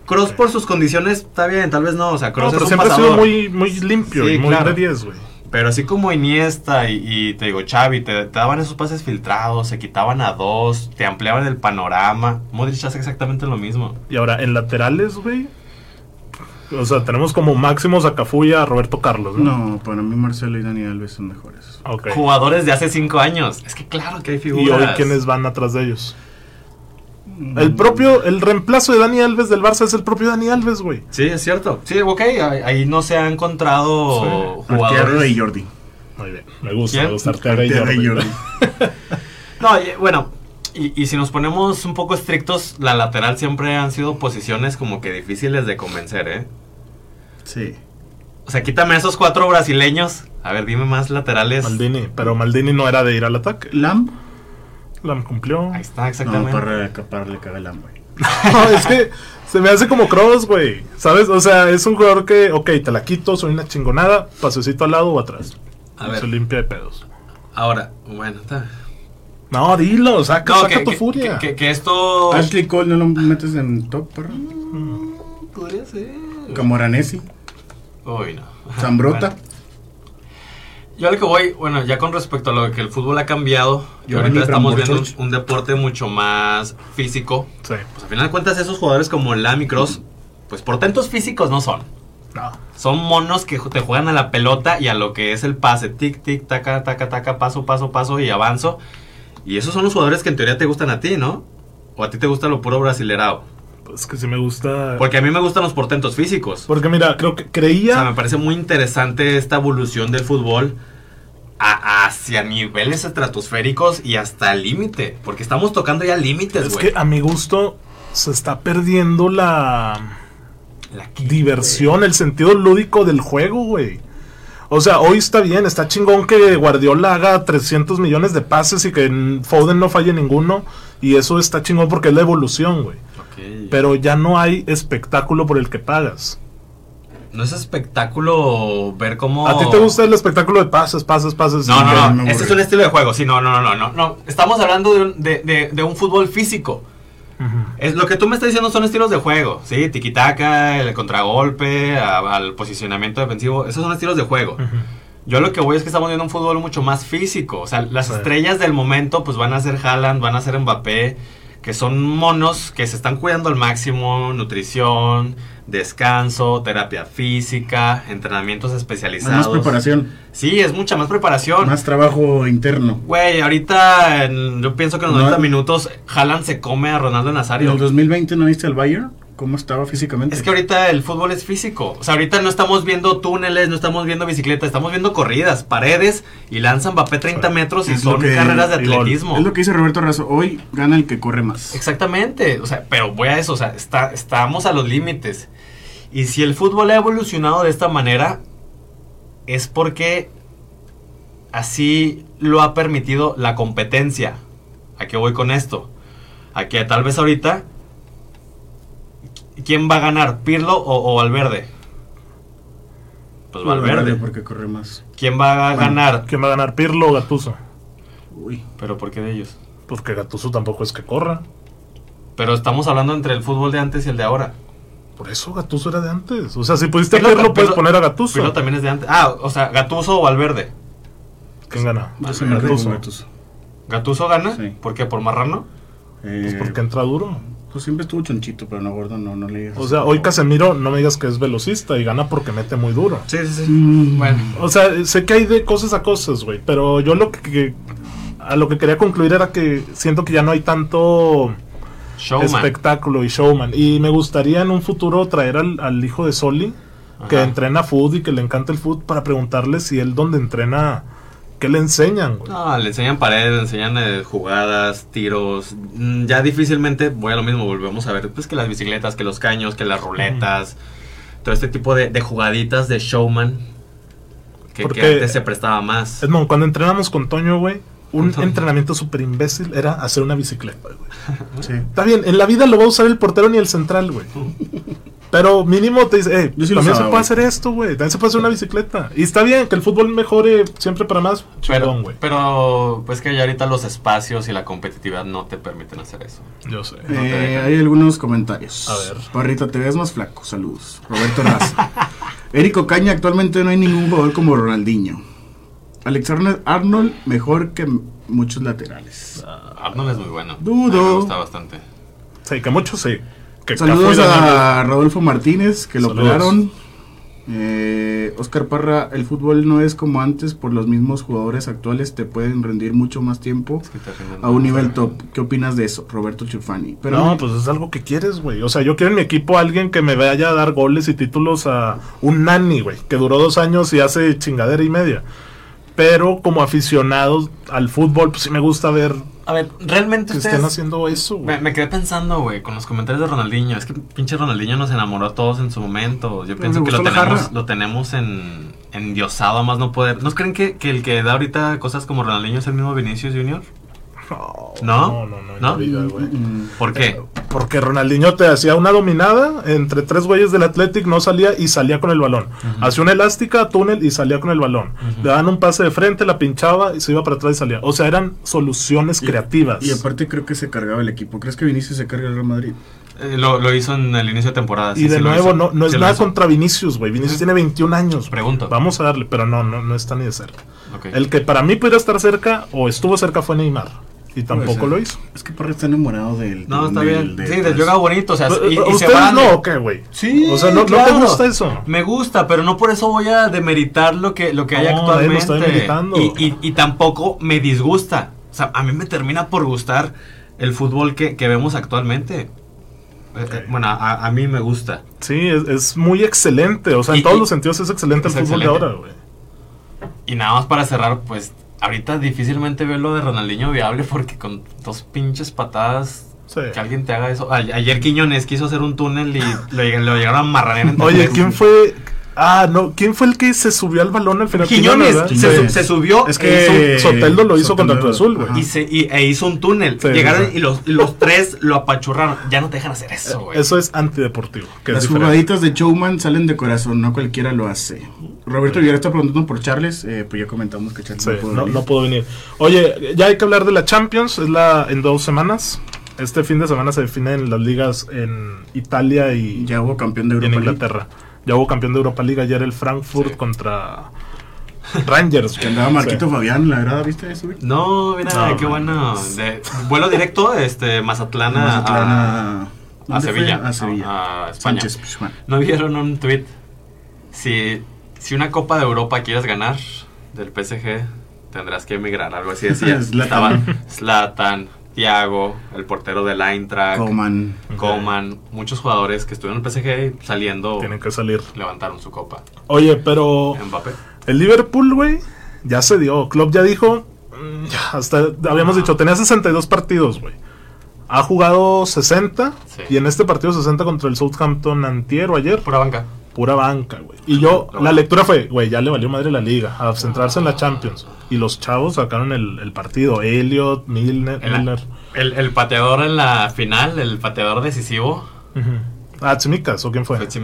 Kroos Sí. por sus condiciones está bien, tal vez no, o sea, No, Kroos pero es un siempre ha sido muy, muy limpio Sí, y muy claro. de 10, güey. Pero así como Iniesta y, y te digo Xavi, te, te daban esos pases filtrados, se quitaban a dos, te ampliaban el panorama. Modric hace exactamente lo mismo. Y ahora, en laterales, güey. O sea, tenemos como máximos a a Roberto Carlos, ¿no? No, para mí Marcelo y Dani Alves son mejores. Ok. Jugadores de hace cinco años. Es que claro que hay figuras. Y hoy, ¿quiénes van atrás de ellos? El propio, el reemplazo de Dani Alves del Barça es el propio Dani Alves, güey. Sí, es cierto. Sí, ok, ahí, ahí no se ha encontrado Sí. Arteaga jugadores. y Jordi. Muy bien, me gusta, ¿Quién? me gusta Arteaga y Jordi. Jordi. No, y- bueno, y, y si nos ponemos un poco estrictos, la lateral siempre han sido posiciones como que difíciles de convencer, ¿eh? Sí. O sea, quítame esos cuatro brasileños. A ver, dime más laterales. Maldini, pero Maldini no era de ir al ataque. Lam. La cumplió. Ahí está, No, exactamente. para acaparle caga Lam, güey. No, es que se me hace como Cross, güey. ¿Sabes? O sea, es un jugador que, ok, te la quito, soy una chingonada, pasecito al lado o atrás. A ver. Se limpia de pedos. Ahora, bueno, está. No, dilo, saca, No, saca que, tu que- furia. que- que esto. Ashley Cole no lo metes en top, perro. Podría ser. Camoranesi. Uy, no. Zambrota. Bueno, yo a lo que voy, bueno, ya con respecto a lo que el fútbol ha cambiado, y Giovanni ahorita estamos viendo un, deporte mucho más físico. Sí. Pues al final de cuentas, esos jugadores como Lam y Cross, pues portentos físicos no son. No. Son monos que te juegan a la pelota y a lo que es el pase. Tic, tic, taca, taca, taca, paso, paso, paso y avanzo. Y esos son los jugadores que en teoría te gustan a ti, ¿no? O a ti te gusta lo puro brasilerado. Pues que sí me gusta. Porque a mí me gustan los portentos físicos. Porque mira, creo que O sea, creía. me parece muy interesante esta evolución del fútbol a- hacia niveles estratosféricos y hasta el límite. Porque estamos tocando ya límites, Es güey. que a mi gusto se está perdiendo la La- diversión, el sentido lúdico del juego, güey. O sea, hoy está bien, está chingón que Guardiola haga 300 millones de pases y que Foden no falle ninguno. Y eso está chingón porque es la evolución, güey. Pero ya no hay espectáculo por el que pagas. no es espectáculo ver cómo. ¿A ti te gusta el espectáculo de pases, pases, pases? No, no, no. Este es un estilo de juego. Sí, no, no, no, no, no. Estamos hablando de un, de, de- de un fútbol físico. Es, lo que tú me estás diciendo son estilos de juego, ¿sí? Tiki-taka, el contragolpe, a- al posicionamiento defensivo. Esos son estilos de juego. Yo lo que voy es que estamos viendo un fútbol mucho más físico. O sea, las Sí. estrellas del momento pues van a ser Haaland, van a ser Mbappé, que son monos que se están cuidando al máximo, nutrición, descanso, terapia física, entrenamientos especializados. Más preparación, Sí, es mucha más preparación. más trabajo interno. Güey, ahorita en- yo pienso que en los No. 90 minutos Haaland se come a Ronaldo ¿En Nazario. el 2020 no viste al Bayern? ¿Cómo estaba físicamente? Es que ahorita el fútbol es físico. O sea, ahorita no estamos viendo túneles, no estamos viendo bicicletas, estamos viendo corridas, paredes y lanzan Mbappé 30 metros y Es son que- carreras de atletismo. Es lo que dice Roberto Razo. Hoy gana el que corre más. Exactamente. O sea, pero voy a eso. O sea, está, estamos a los límites. Y si el fútbol ha evolucionado de esta manera, es porque así lo ha permitido la competencia. ¿A qué voy con esto? A que tal vez ahorita, ¿quién va a ganar? ¿Pirlo o, o Valverde? Pues Valverde. Porque corre más. ¿Quién va a Bueno. ganar? ¿Quién va a ganar, Pirlo o Gatuso? Uy. Pero ¿por qué de ellos? Porque Gatuso tampoco es que corra. Pero estamos hablando entre el fútbol de antes y el de ahora. Por eso Gatuso era de antes. O sea, si pudiste Pirlo- Pirlo, puedes poner a Gatuso. Pirlo también es de antes. Ah, o sea, Gatuso o Valverde. ¿Quién gana? Gattuso. ¿Gatuso gana? Sí. ¿Por qué? ¿Por marrano? Pues Eh, porque entra duro. Pues siempre estuvo chonchito, pero no gordo, no, no le digas. O sea, hoy Casemiro no me digas que es velocista y gana porque mete muy duro. Sí, sí, sí. Mm, Bueno, O sea, sé que hay de cosas a cosas, güey. Pero yo lo que, que- a lo que quería concluir era que siento que ya no hay tanto showman. espectáculo y showman. Y me gustaría en un futuro traer al, al hijo de Soli, que entrena food y que le encanta el food, para preguntarle si él donde entrena, ¿qué le enseñan, güey? No, le enseñan paredes, le enseñan eh, jugadas, tiros. Mm, Ya difícilmente, voy a lo mismo, volvemos a ver, pues que las bicicletas, que los caños, que las ruletas, todo este tipo de, de jugaditas de showman que, que Porque- antes se prestaba más. Edmond, cuando entrenamos con Toño, güey, un entrenamiento súper imbécil era hacer una bicicleta, güey. sí. Está bien, en la vida lo va a usar el portero ni el central, güey. Pero mínimo te dice, eh, Yo sí lo también se puede hacer esto, güey. También se puede hacer una bicicleta. Y está bien que el fútbol mejore siempre para más. Pero, Chingón, güey. pero, pues que ya ahorita los espacios y la competitividad no te permiten hacer eso. Yo sé. Eh, hay algunos comentarios. A ver. Parrita, te ves más flaco. Saludos. Roberto Raza. Érico Caña, actualmente no hay ningún jugador como Ronaldinho. Alexander Arnold, mejor que muchos laterales. Arnold es muy bueno. Dudo. A mí Me gusta bastante. Sí, que muchos sí. Que Saludos a Rodolfo Martínez, que lo Saludos. operaron. Eh, Oscar Parra, el fútbol no es como antes, por los mismos jugadores actuales te pueden rendir mucho más tiempo Es que a un nivel top. ¿Qué opinas de eso, Roberto Chufani? Pero no, pues es algo que quieres, güey. O sea, yo quiero en mi equipo a alguien que me vaya a dar goles y títulos a un nani, güey, que duró dos años y hace chingadera y media. Pero como aficionado al fútbol, pues sí me gusta ver A ver, realmente que ustedes... estén haciendo eso, güey. Me, me quedé pensando, güey, con los comentarios de Ronaldinho. Es que pinche Ronaldinho nos enamoró a todos en su momento. Yo pienso que lo tenemos, lo tenemos en, endiosado a más no poder. ¿No creen que, que el que da ahorita cosas como Ronaldinho es el mismo Vinicius Junior? No, ¿No? no, no, ¿Por qué? Porque Ronaldinho te hacía una dominada entre tres güeyes del Athletic, no salía y salía con el balón. Hacía una elástica, túnel y salía con el balón. Le daban un pase de frente, la pinchaba y se iba para atrás y salía. O sea, eran soluciones Y- creativas. Y aparte creo que se cargaba el equipo. ¿Crees que Vinicius se carga el Real Madrid? Eh, lo, lo hizo en el inicio de temporada. y sí, de sí nuevo, no, no es nada hizo. contra Vinicius, güey. Vinicius tiene 21 años. Pregunto. Vamos a darle, pero no, no, no está ni de cerca. El que para mí pudiera estar cerca o estuvo cerca fue Neymar. Y tampoco lo hizo. Es que Parra está enamorado del. No, está del- bien. de- sí, del yoga bonito. O sea, y, y se ¿Ustedes van no o qué, güey? Sí, O sea, ¿no, ¿no te gusta eso? Me gusta, pero no por eso voy a demeritar lo que, lo que hay No, nadie lo actualmente. está demeritando. Y, y- y tampoco me disgusta. O sea, a mí me termina por gustar el fútbol que, que vemos actualmente. Eh, eh, bueno, a, a mí me gusta. Sí, es, es muy excelente. O sea, en todos y- los sentidos es excelente es el fútbol excelente. de ahora, güey. Y nada más para cerrar, pues ahorita difícilmente veo lo de Ronaldinho viable porque con dos pinches patadas Sí. que alguien te haga eso. Ayer Quiñones quiso hacer un túnel y lo, lleg- lo llegaron a amarrar en Oye. ¿quién fue? Ah, no. ¿Quién fue el que se subió al balón al final? Quiñones se, Quiñones. su- se subió Es e que- hizo- Soteldo lo hizo contra Soteldo, Cruz Azul, güey. y, se- y- e hizo un túnel. Sí, Llegaron sí, y los, los tres lo apachurraron. Ya no te dejan hacer eso, güey. Eso es antideportivo. Que Las es jugaditas de Showman salen de corazón, no cualquiera lo hace. Roberto Villar está preguntando por Charles, eh, pues ya comentamos que Charles Sí, no pudo no, venir. no pudo venir. Oye, ya hay que hablar de la Champions. Es la en dos semanas. Este fin de semana se definen las ligas en Italia y, Ya hubo campeón de en Europa League, Inglaterra. Ya hubo campeón de Europa League ayer el Frankfurt Sí. contra Rangers. Que andaba Marquito Sí. Fabián, la verdad, ¿viste eso? No, mira, No, qué man. bueno. De, vuelo directo, este, Mazatlán, a- Mazatlán a, a, a ¿dónde fue? Sevilla. A Sevilla. A, España. Sánchez Pizjuán. ¿No vieron un tweet? Si, si una Copa de Europa quieres ganar del PSG, tendrás que emigrar. Algo así decía. Zlatan. Thiago, el portero del Eintracht, Coman. Coman, muchos jugadores que estuvieron en el PSG saliendo, Tienen que salir. levantaron su copa. Oye, pero Mbappé. el Liverpool, güey, ya se dio. Klopp ya dijo. mm, ya, hasta habíamos dicho, tenía 62 partidos, güey. Ha jugado 60 Sí. y en este partido 60 contra el Southampton antier o ayer. Pura banca. Pura banca, güey. Y yo, la lectura fue, güey, ya le valió madre la liga, a centrarse en la Champions. Y los chavos sacaron el, el partido. Elliot, Milner. El, Milner. el, el pateador en la final, el pateador decisivo, Ujú. Ah, Tsimikas, ¿o quién fue? fue. Sí.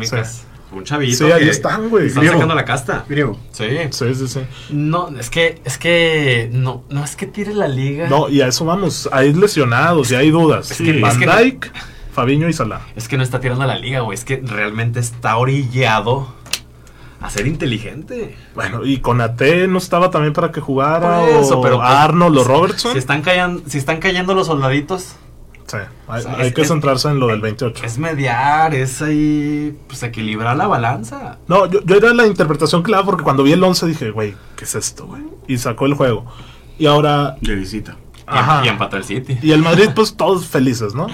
Un chavito. Sí, ahí que están, güey. Están Griego. sacando la casta. Griego. Sí. Sí, sí, sí. No, es que, es que, no, no es que tire la liga. No, y a eso vamos. Hay lesionados y hay dudas. Es que- Van es que no- Dijk, Fabiño y Salah. Es que no está tirando la liga, güey. Es que realmente está orillado a ser inteligente. Bueno, y con AT no estaba también para que jugara. Por eso, o pero pues, Arnold o Robertson. Si están, cayendo, si están cayendo los soldaditos, Sí, hay, O sea, hay es- que es- centrarse en lo del 28. es mediar, es ahí, pues equilibrar la balanza. No, yo, yo era la interpretación clara porque cuando vi el 11 dije, güey, ¿qué es esto, güey? Y sacó el juego. Y ahora, De visita. Y, Ajá. y empató el City. y el Madrid, pues todos felices, ¿no?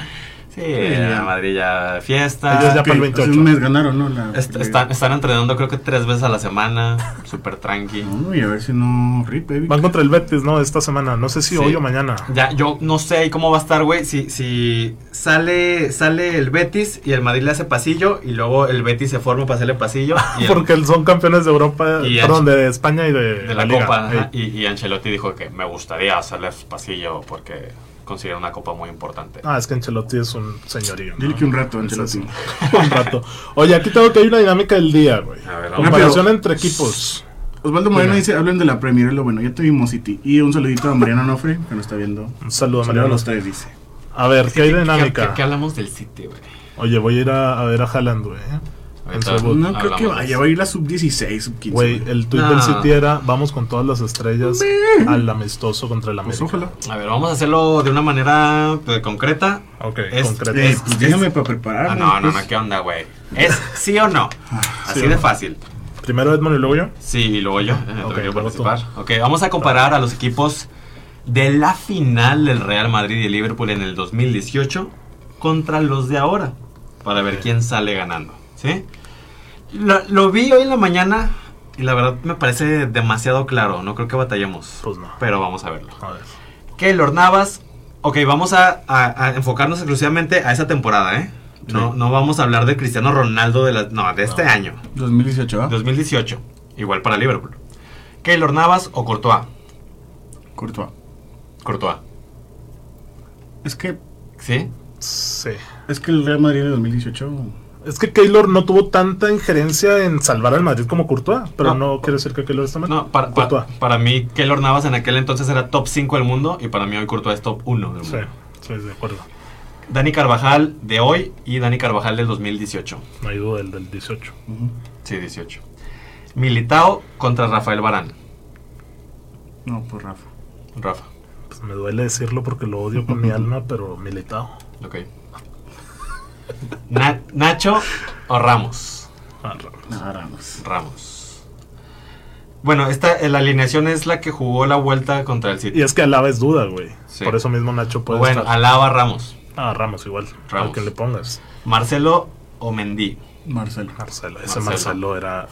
Sí, la Madrid ya fiesta. Ellos ya para el hace 28. un mes ganaron, ¿no? La- Est- están, están entrenando creo que tres veces a la semana, súper tranqui. No, y a ver si no... Rip, baby. Van contra el Betis, ¿no? Esta semana. No sé si Sí. hoy o mañana. Ya, yo no sé ahí cómo va a estar, güey. Si, si sale, sale el Betis y el Madrid le hace pasillo y luego el Betis se forma para hacerle pasillo. Y el- Porque son campeones de Europa, Y perdón, de España y de, de la, Liga. Copa. Y, y Ancelotti dijo que me gustaría hacerles pasillo porque considera una copa muy importante. Ah, es que Ancelotti es un señorío. ¿no? Dile que un rato, Ancelotti. un rato. Oye, aquí tengo que hay una dinámica del día, güey. A ver. Comparación pero- entre equipos. Osvaldo Moreno dice, hablen de la Premier, es lo bueno, ya tuvimos City. Y un saludito a Mariano Nofre, que nos está viendo. Un saludo, a Mariano. los tres, dice. A ver, ¿qué hay de ¿Qué- dinámica? ¿Qué, qué hablamos del City, güey? Oye, voy a ir a, a ver a Haaland, güey. No creo que vaya, va a ir la sub-16, sub-15. Güey, el tweet No. del City era vamos con todas las estrellas al amistoso contra el Pues América. ojalá. A ver, vamos a hacerlo de una manera pues, concreta. Ok, Es- concreto. Eh, Es- pues es- déjame para prepararme. Ah, no, no, pues. no, ¿qué onda, güey? ¿Es sí o no? Así Sí o de fácil. Primero Edmond y luego yo. Sí, y luego yo. eh, Ok, participar. Vamos a comparar a los equipos de la final del Real Madrid y el Liverpool en el 2018 contra los de ahora. Para ver quién sale ganando. ¿Sí? Lo, lo vi hoy en la mañana y la verdad me parece demasiado claro. No creo que batallemos. Pues no. Pero vamos a verlo. A ver. Keylor Navas. Ok, vamos a, a- a enfocarnos exclusivamente a esa temporada, ¿eh? No, Sí. no vamos a hablar de Cristiano Ronaldo de la, no, de este No. año. 2018, ¿ah? 2018. Igual para Liverpool. Keylor Navas o Courtois. Courtois. Courtois. Es que, ¿Sí? Sí. es que el Real Madrid de 2018... Es que Keylor no tuvo tanta injerencia en salvar al Madrid como Courtois, pero No. no, quiere decir que Keylor está mal. No, para, Courtois. para, para mí Keylor Navas en aquel entonces era top 5 del mundo y para mí hoy Courtois es top 1 del Sí, mundo. sí, de acuerdo. Dani Carvajal de hoy y Dani Carvajal del 2018. No hay duda del del 18. Ujú. Sí, 18. Militao contra Rafael Barán. No, pues Rafa. Rafa. Pues me duele decirlo porque lo odio con mi alma, pero militado. Ok. Na- Nacho o Ramos. Ah, Ramos. No, Ramos. Ramos. Bueno, esta, la alineación es la que jugó la vuelta contra el City. Y es que Alaba es duda, güey. Sí. Por eso mismo Nacho puede bueno, estar. Alaba Ramos. Ah, Ramos igual. Ramos. Al que le pongas. Marcelo o Mendy. Marcelo. Marcelo. Ese Marcelo. Marcelo, era.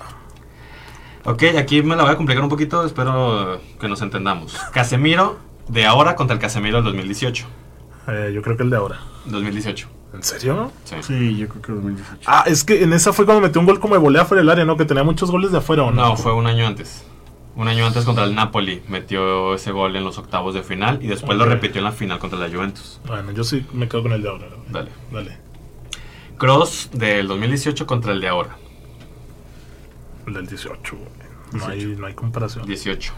Ok, aquí me la voy a complicar un poquito, espero que nos entendamos. Casemiro de ahora contra el Casemiro del 2018. Eh, yo creo que el de ahora. 2018. ¿En serio? Sí. Sí, yo creo que 2018. Ah, es que en esa fue cuando metió un gol como de volea fuera del área, ¿no? Que tenía muchos goles de afuera, ¿o no? No, fue un año antes. Un año antes contra el Napoli metió ese gol en los octavos de final y después lo repitió en la final contra la Juventus. Bueno, yo sí me quedo con el de ahora. Dale. Dale. Cross del 2018 contra el de ahora. El del 18, güey. No hay, no hay comparación. 18.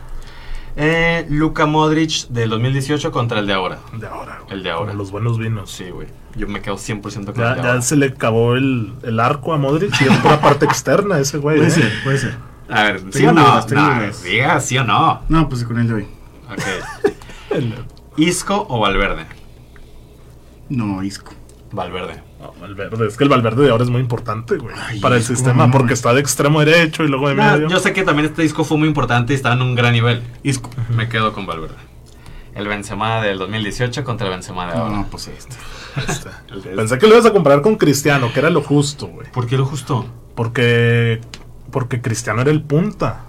Eh, Luka Modric del 2018 contra el de ahora. El de ahora, güey. El de ahora. Como los buenos vinos. Sí, güey. Yo me quedo 100% con Ya, el de ya ahora. se le acabó el, el arco a Modric y es por la parte externa ese güey. Puede ¿eh? ser, puede ser. A ver, ¿sí o no? No, diga sí o no. No, pues con el de hoy. Ok. ¿Isco o Valverde? No, Isco. Valverde. No, Valverde. Es que el Valverde de ahora es muy importante, güey. Ay, para el como sistema, porque está de extremo derecho y luego de Nah, medio. yo sé que también este disco fue muy importante y estaba en un gran nivel. Isco. Me quedo con Valverde. El Benzema del 2018 contra el Benzema de ahora. No, pues este. Este. De- Pensé que lo ibas a comparar con Cristiano, que era lo justo, güey. ¿Por qué lo justo? Porque, porque Cristiano era el punta.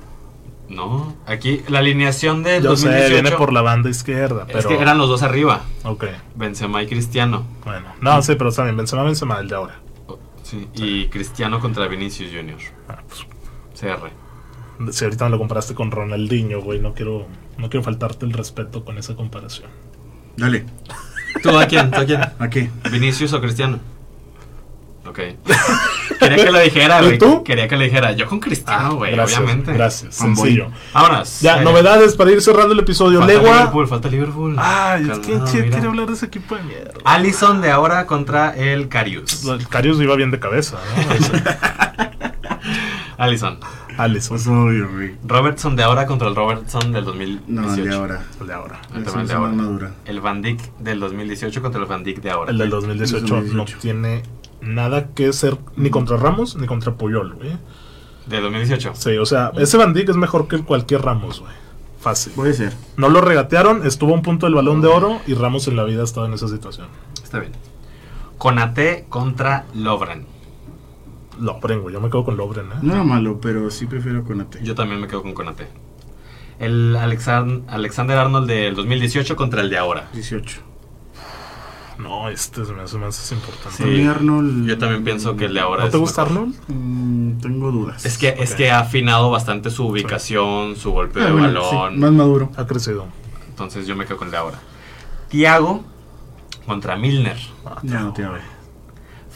No, aquí la alineación del Yo 2018 sé, viene por la banda izquierda, pero... es que eran los dos arriba, Ok, Benzema y Cristiano. bueno. No, sí, pero está bien. Benzema, Benzema, el de ahora. Oh, Sí, y Cristiano contra Vinicius Junior. Ah, pues, CR. si ahorita me lo comparaste con Ronaldinho, güey, no quiero, no quiero faltarte el respeto con esa comparación. Dale. ¿Tú a quién? ¿Tú a quién? ¿A qué? ¿Vinicius o Cristiano? Ok. Quería que lo dijera, ¿Y güey. tú? Quería que lo dijera. Yo con Cristiano, güey, gracias, obviamente. Gracias, sencillo. Vámonos. Ya, Eh, novedades para ir cerrando el episodio. Falta Legua. Liverpool, falta Liverpool. Ay, es que Calmado, ¿quién mira. quiere hablar de ese equipo de mierda? Allison de ahora contra el Carius. El Carius iba bien de cabeza, ¿no? Allison. Alisson. Pues obvio, güey. Robertson de ahora contra el Robertson del 2018. No, el de ahora. El de ahora. El, es de ahora. el Van Dijk del 2018 contra el Van Dijk de ahora. El del 2018, 2018. no tiene nada que ser ni contra Ramos ni contra Puyol, güey. Del 2018. Sí, o sea, ese Van Dijk es mejor que cualquier Ramos, güey. Fácil. Puede ser. No lo regatearon, estuvo a un punto del balón de oro y Ramos en la vida ha estado en esa situación. Está bien. Conate contra Lovren. Lobren, güey, yo me quedo con Lobren, ¿eh? No era malo, pero sí prefiero Conate. Yo también me quedo con Conate. El Alexan- Alexander Arnold del 2018 contra el de ahora. 18. No, este se me hace más importante. Sí. Arnold. Yo también pienso que el de ahora ¿No es te gusta mejor. Arnold? Mm, tengo dudas. Es que, es que ha afinado bastante su ubicación, su golpe Ah, de bueno, balón. sí, más maduro. Ha crecido. Entonces yo me quedo con el de ahora. Tiago contra Milner. Ya no.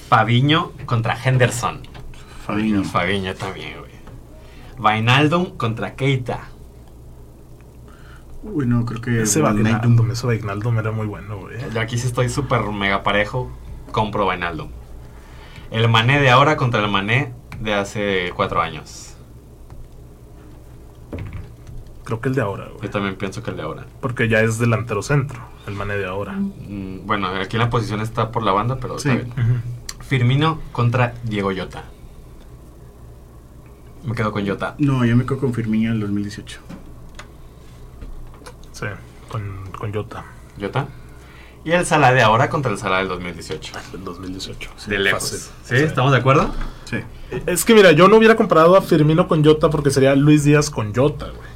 Fabiño contra Henderson. Fabiño. Fabiño también, güey. Vainaldum contra Keita. Uy, no, creo que. Ese Vagnaldum, ese Vagnaldum era muy bueno, güey. Yo aquí sí estoy súper mega parejo. Compro Vainaldum. El Mané de ahora contra el Mané de hace cuatro años. Creo que el de ahora, Yo güey. también pienso que el de ahora. Porque ya es delantero centro, el mané de ahora. Mm, Bueno, aquí la posición está por la banda, pero Sí. está bien. Firmino contra Diego Llota. Me quedo con Llota. No, yo me quedo con Firmino en el 2018. Sí, con, con Jota, Llota. Y el Salah de ahora contra el Salah del 2018. del 2018. Sí, de lejos. fácil. ¿Sí? ¿Estamos de acuerdo? Sí. Es que mira, yo no hubiera comparado a Firmino con Jota porque sería Luis Díaz con Jota, güey.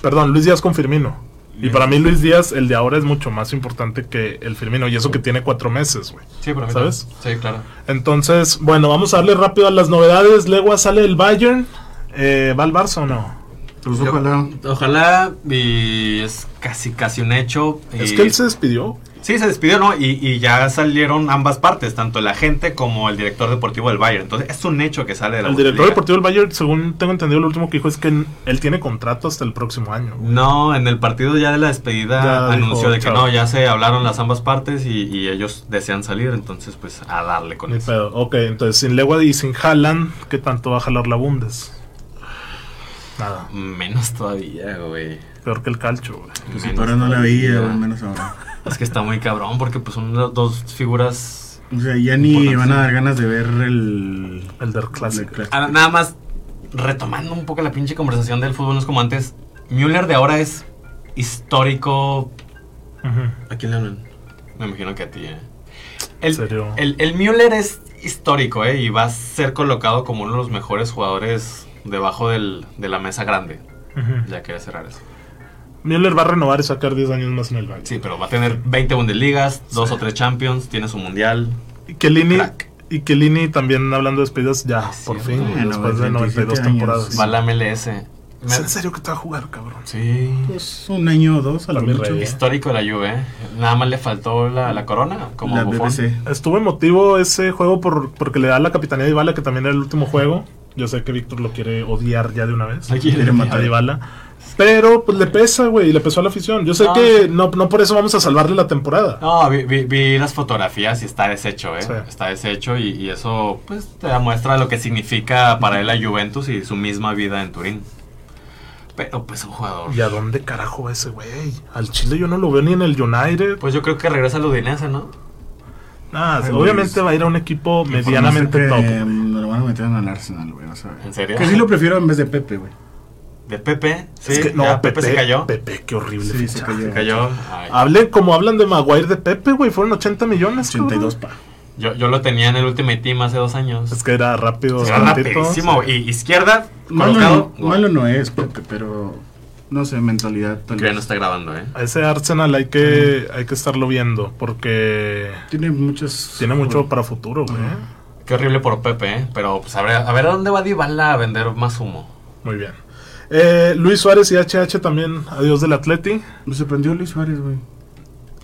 Perdón, Luis Díaz con Firmino. Y para mí Luis Díaz, el de ahora es mucho más importante que el Firmino. Y eso que tiene cuatro meses, güey. Sí, para mí ¿Sabes? también. Sí, claro. Entonces, bueno, vamos a darle rápido a las novedades. Legua sale el Bayern. Eh, ¿Va al Barça o no? Pues Yo- ojalá. Ojalá y es casi casi un hecho. Es que él se despidió. Sí, se despidió, ¿no? Y, y ya salieron ambas partes, tanto el agente como el director deportivo del Bayern. Entonces, es un hecho que sale de la El director deportivo del Bayern, según tengo entendido, lo último que dijo es que él tiene contrato hasta el próximo año. güey. No, en el partido ya de la despedida Ya anunció dijo, de que chao. no, ya se hablaron las ambas partes y, y ellos desean salir, entonces pues a darle con Ni eso. pedo. Ok, entonces sin Legua y sin Haaland, ¿qué tanto va a jalar la Bundes? Nada. Menos todavía, güey. Peor que el calcho, güey. Pues Menos ahora no la veía, al menos ahora. Es que está muy cabrón porque pues son las dos figuras... O sea, ya ni van a dar ganas de ver el. El Der Classic. el Ah, Nada más, retomando un poco la pinche conversación del fútbol, no es como antes. Müller de ahora es histórico. ¿A quién le hablan? Me imagino que a ti, ¿eh? El, serio? El, el Müller es histórico, ¿eh? Y va a ser colocado como uno de los mejores jugadores debajo del- de la mesa grande. Ujú. Ya quería cerrar eso. Müller va a renovar y sacar 10 años más en el Bayern. Sí, pero va a tener 20 Bundesligas, dos o tres Champions, tiene su mundial. Y Kelini, y Kelini también hablando de despedidas ya, Sí, por fin, después de 27 92 años. temporadas. Va la MLS. ¿Es en serio que te va a jugar, cabrón? Sí. Pues un año o dos a mi mucho. rey. Histórico de la Juve. ¿eh? Nada más le faltó la, la corona, como La Buffon. BBC. Estuvo emotivo ese juego por, porque le da la capitanía a Dybala, que también era el último juego. Yo sé que Víctor lo quiere odiar ya de una vez. Quiere Quiere a matar. Dybala. Pero pues le pesa, güey, y le pesó a la afición. Yo sé No, que no, no por eso vamos a salvarle la temporada. No, vi, vi- vi las fotografías y está deshecho, ¿eh? Sí. Está deshecho y, y eso pues te demuestra lo que significa para él la Juventus y su misma vida en Turín. Pero pues un jugador. ¿Y a dónde carajo va ese güey? Al Chile yo no lo veo ni en el United. Pues yo creo que regresa al Udinese, ¿no? Nada, Ay, obviamente Luis. va a ir a un equipo medianamente top. Lo van a meter en el Arsenal, güey. vas a ver. ¿En serio? Que sí lo prefiero en vez de Pepe, güey. De Pepe. Sí, es que no, ya Pepe, Pepe se cayó. Pepe, qué horrible Sí, se cayó. Se cayó. Ay. Hable como hablan de Maguire de Pepe, güey. Fueron 80 millones. cabrón. 82 pa. Yo, yo lo tenía en el Ultimate Team hace dos años. Es que era rápido. Era ratito. rapidísimo. Y izquierda, Malo colocado. no, malo no es Pepe, pero no sé, mentalidad tal Que ya vez. no está grabando, ¿eh? A ese Arsenal hay que, hay que estarlo viendo porque Tiene muchos. tiene mucho para futuro, güey. Qué horrible por Pepe, ¿eh? Pero pues a ver, a ver a dónde va Dybala a vender más humo. Muy bien. Eh, Luis Suárez y HH también, adiós del Atleti. Me sorprendió Luis Suárez, güey.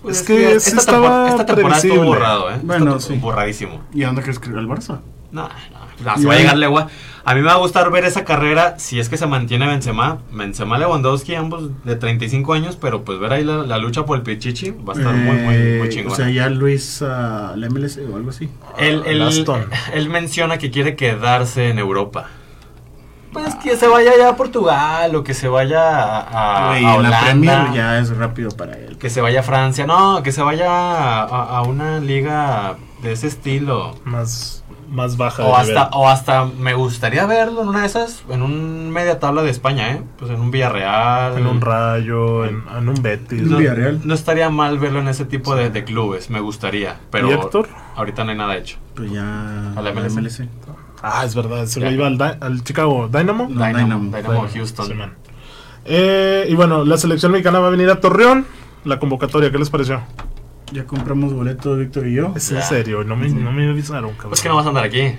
Es que sí esta, estaba tempor- esta temporada estuvo borrado, ¿eh? Bueno, Está sí. Borradísimo. ¿Y a dónde crees que el Barça? No, no, no, se va a llegar Legua. A mí me va a gustar ver esa carrera si es que se mantiene Benzema. Benzema Lewandowski, ambos de 35 años, pero pues ver ahí la, la lucha por el Pichichi va a estar muy, muy, muy Eh, chingón. O sea, ya Luis la MLS o algo así. él, él- Ah, él menciona que quiere quedarse en Europa. Pues que se vaya ya a Portugal o que se vaya a, a, la Holanda. Premier ya es rápido para él. Que se vaya a Francia. No, que se vaya a una liga de ese estilo. Más, más baja. O de nivel. hasta, o hasta me gustaría verlo en una de esas, en un media tabla de España, ¿eh? Pues en un Villarreal. En un Rayo, en, en un Betis. En No, Villarreal. no estaría mal verlo en ese tipo de, de clubes, me gustaría. Pero ¿Y Héctor? ahorita no hay nada hecho. Pues ya. A la MLS. Ah, es verdad, Ya. güey iba al, al Chicago Dynamo. No, Dynamo, Dynamo. Dynamo Bueno, Houston. sí, man. Eh, y bueno, la selección mexicana va a venir a Torreón. La convocatoria, ¿qué les pareció? Ya compramos boleto, Víctor y yo. Es en serio, no me, no me avisaron, cabrón. Pues que no vas a andar aquí.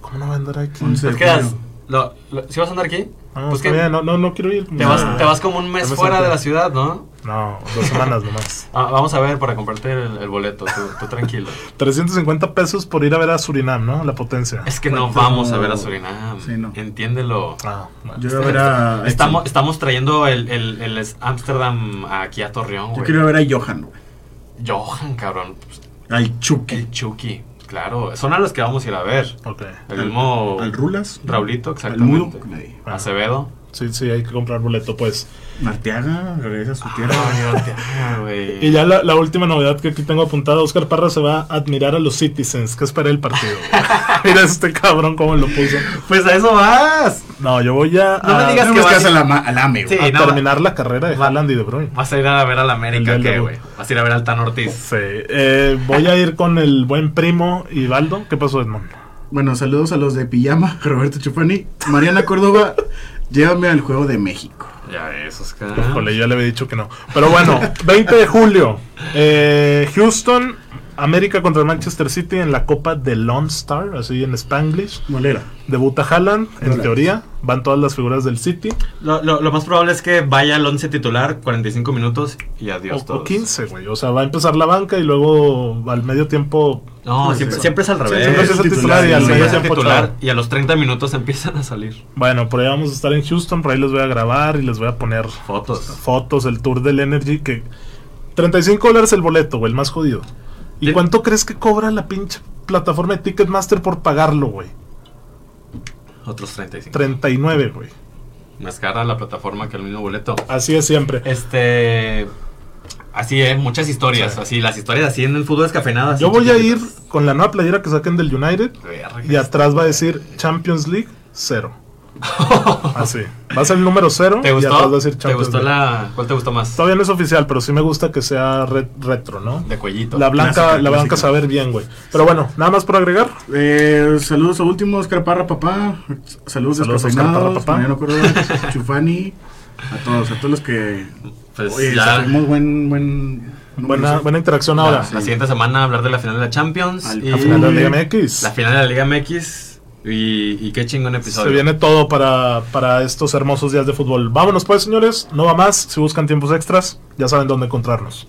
¿Cómo no va a andar aquí? Pues quedas. Lo, lo- ¿Sí vas a andar aquí? No, pues que bien, no, no, no quiero ir. te, vas, No, te vas como un mes fuera de la ciudad, ¿no? No, dos semanas nomás. Ah, vamos a ver para comprarte el, el boleto, tú, tú tranquilo. 350 pesos por ir a ver a Surinam, ¿no? La potencia. Es que no ¿Cuánto? vamos a ver a Surinam. Sí, no. Entiéndelo. Ah, bueno. Yo iba a ver a. Estamos, estamos trayendo el, el, el Amsterdam aquí a Torreón, Yo güey. quiero ver a Johan, güey. Johan, cabrón. Al Chucky. El Chucky. Claro, son a los que vamos a ir a ver. Ok. El mismo Al Rulas. Raulito, exactamente. Nadie. Acevedo. Sí, sí, hay que comprar boleto, pues. Arteaga regresa a su tierra. Ortega, güey. Y ya la, la última novedad que aquí tengo apuntada, Oscar Parra se va a admirar a los Citizens, que espera el partido. Mira este cabrón cómo lo puso. Pues a eso vas. No, yo voy a, No me a- digas que que vas- hacer la AME. Sí. a no, terminar la carrera de va- Haaland y De Bruyne. Vas a ir a ver al América, ¿qué, güey? Vas a ir a ver al Tan Ortiz. Sí, eh, voy a ir con el buen primo Ibaldo. ¿Qué pasó, Edmond? Bueno, saludos a los de Pijama, Roberto Chupani. Mariana Córdoba, llévame al juego de México. Ya ves, Oscar. Híjole, ya le había dicho que no. Pero bueno, 20 de julio. eh, Houston, América contra Manchester City en la Copa de Lone Star, así en Spanglish. Molera. Debuta Haaland, en teoría. Van todas las figuras del City. Lo, lo- lo más probable es que vaya al 11 titular, 45 minutos y adiós O, todos. o 15, güey. O sea, va a empezar la banca y luego al medio tiempo. No, siempre, eso. siempre es al revés. siempre es el titular y al Siempre es el titular y a los 30 minutos empiezan a salir Bueno, por ahí vamos a estar en Houston. Por ahí les voy a grabar y les voy a poner fotos. fotos, el tour del Energy. Que 35 dólares el boleto, güey, el más jodido. ¿Y cuánto crees que cobra la pinche plataforma de Ticketmaster por pagarlo, güey? Otros 35. 39, güey. Más cara la plataforma que el mismo boleto. Así es siempre. Este. Así, ¿eh? Muchas historias. Sí. Así, las historias así en el fútbol descafeinado. así Yo voy a ir con la nueva playera que saquen del United Verga. y atrás va a decir Champions League cero. Así. Va a ser el número cero ¿Te y atrás gustó? va a decir ¿Te Champions gustó League. la. ¿Cuál te gustó más? Todavía no es oficial, pero sí me gusta que sea re- retro, ¿no? De cuellito. La blanca, Clásica, la blanca saber bien, güey. Pero bueno, nada más por agregar. Eh, saludos a último, Oscar Parra, papá. Saludos, Saludos, Oscar descafeinados. Parra, papá. Mariano Chufani. A todos, a todos los que. Pues Oye, ya tuvimos buen. buen Buena, buena interacción ahora. la, la siguiente semana hablar de la final de la Champions. Al- y La final de la Liga MX. La final de la Liga MX. Y, y qué chingón episodio. Se viene todo para, para estos hermosos días de fútbol. Vámonos pues, señores. No va más. Si buscan tiempos extras, ya saben dónde encontrarnos.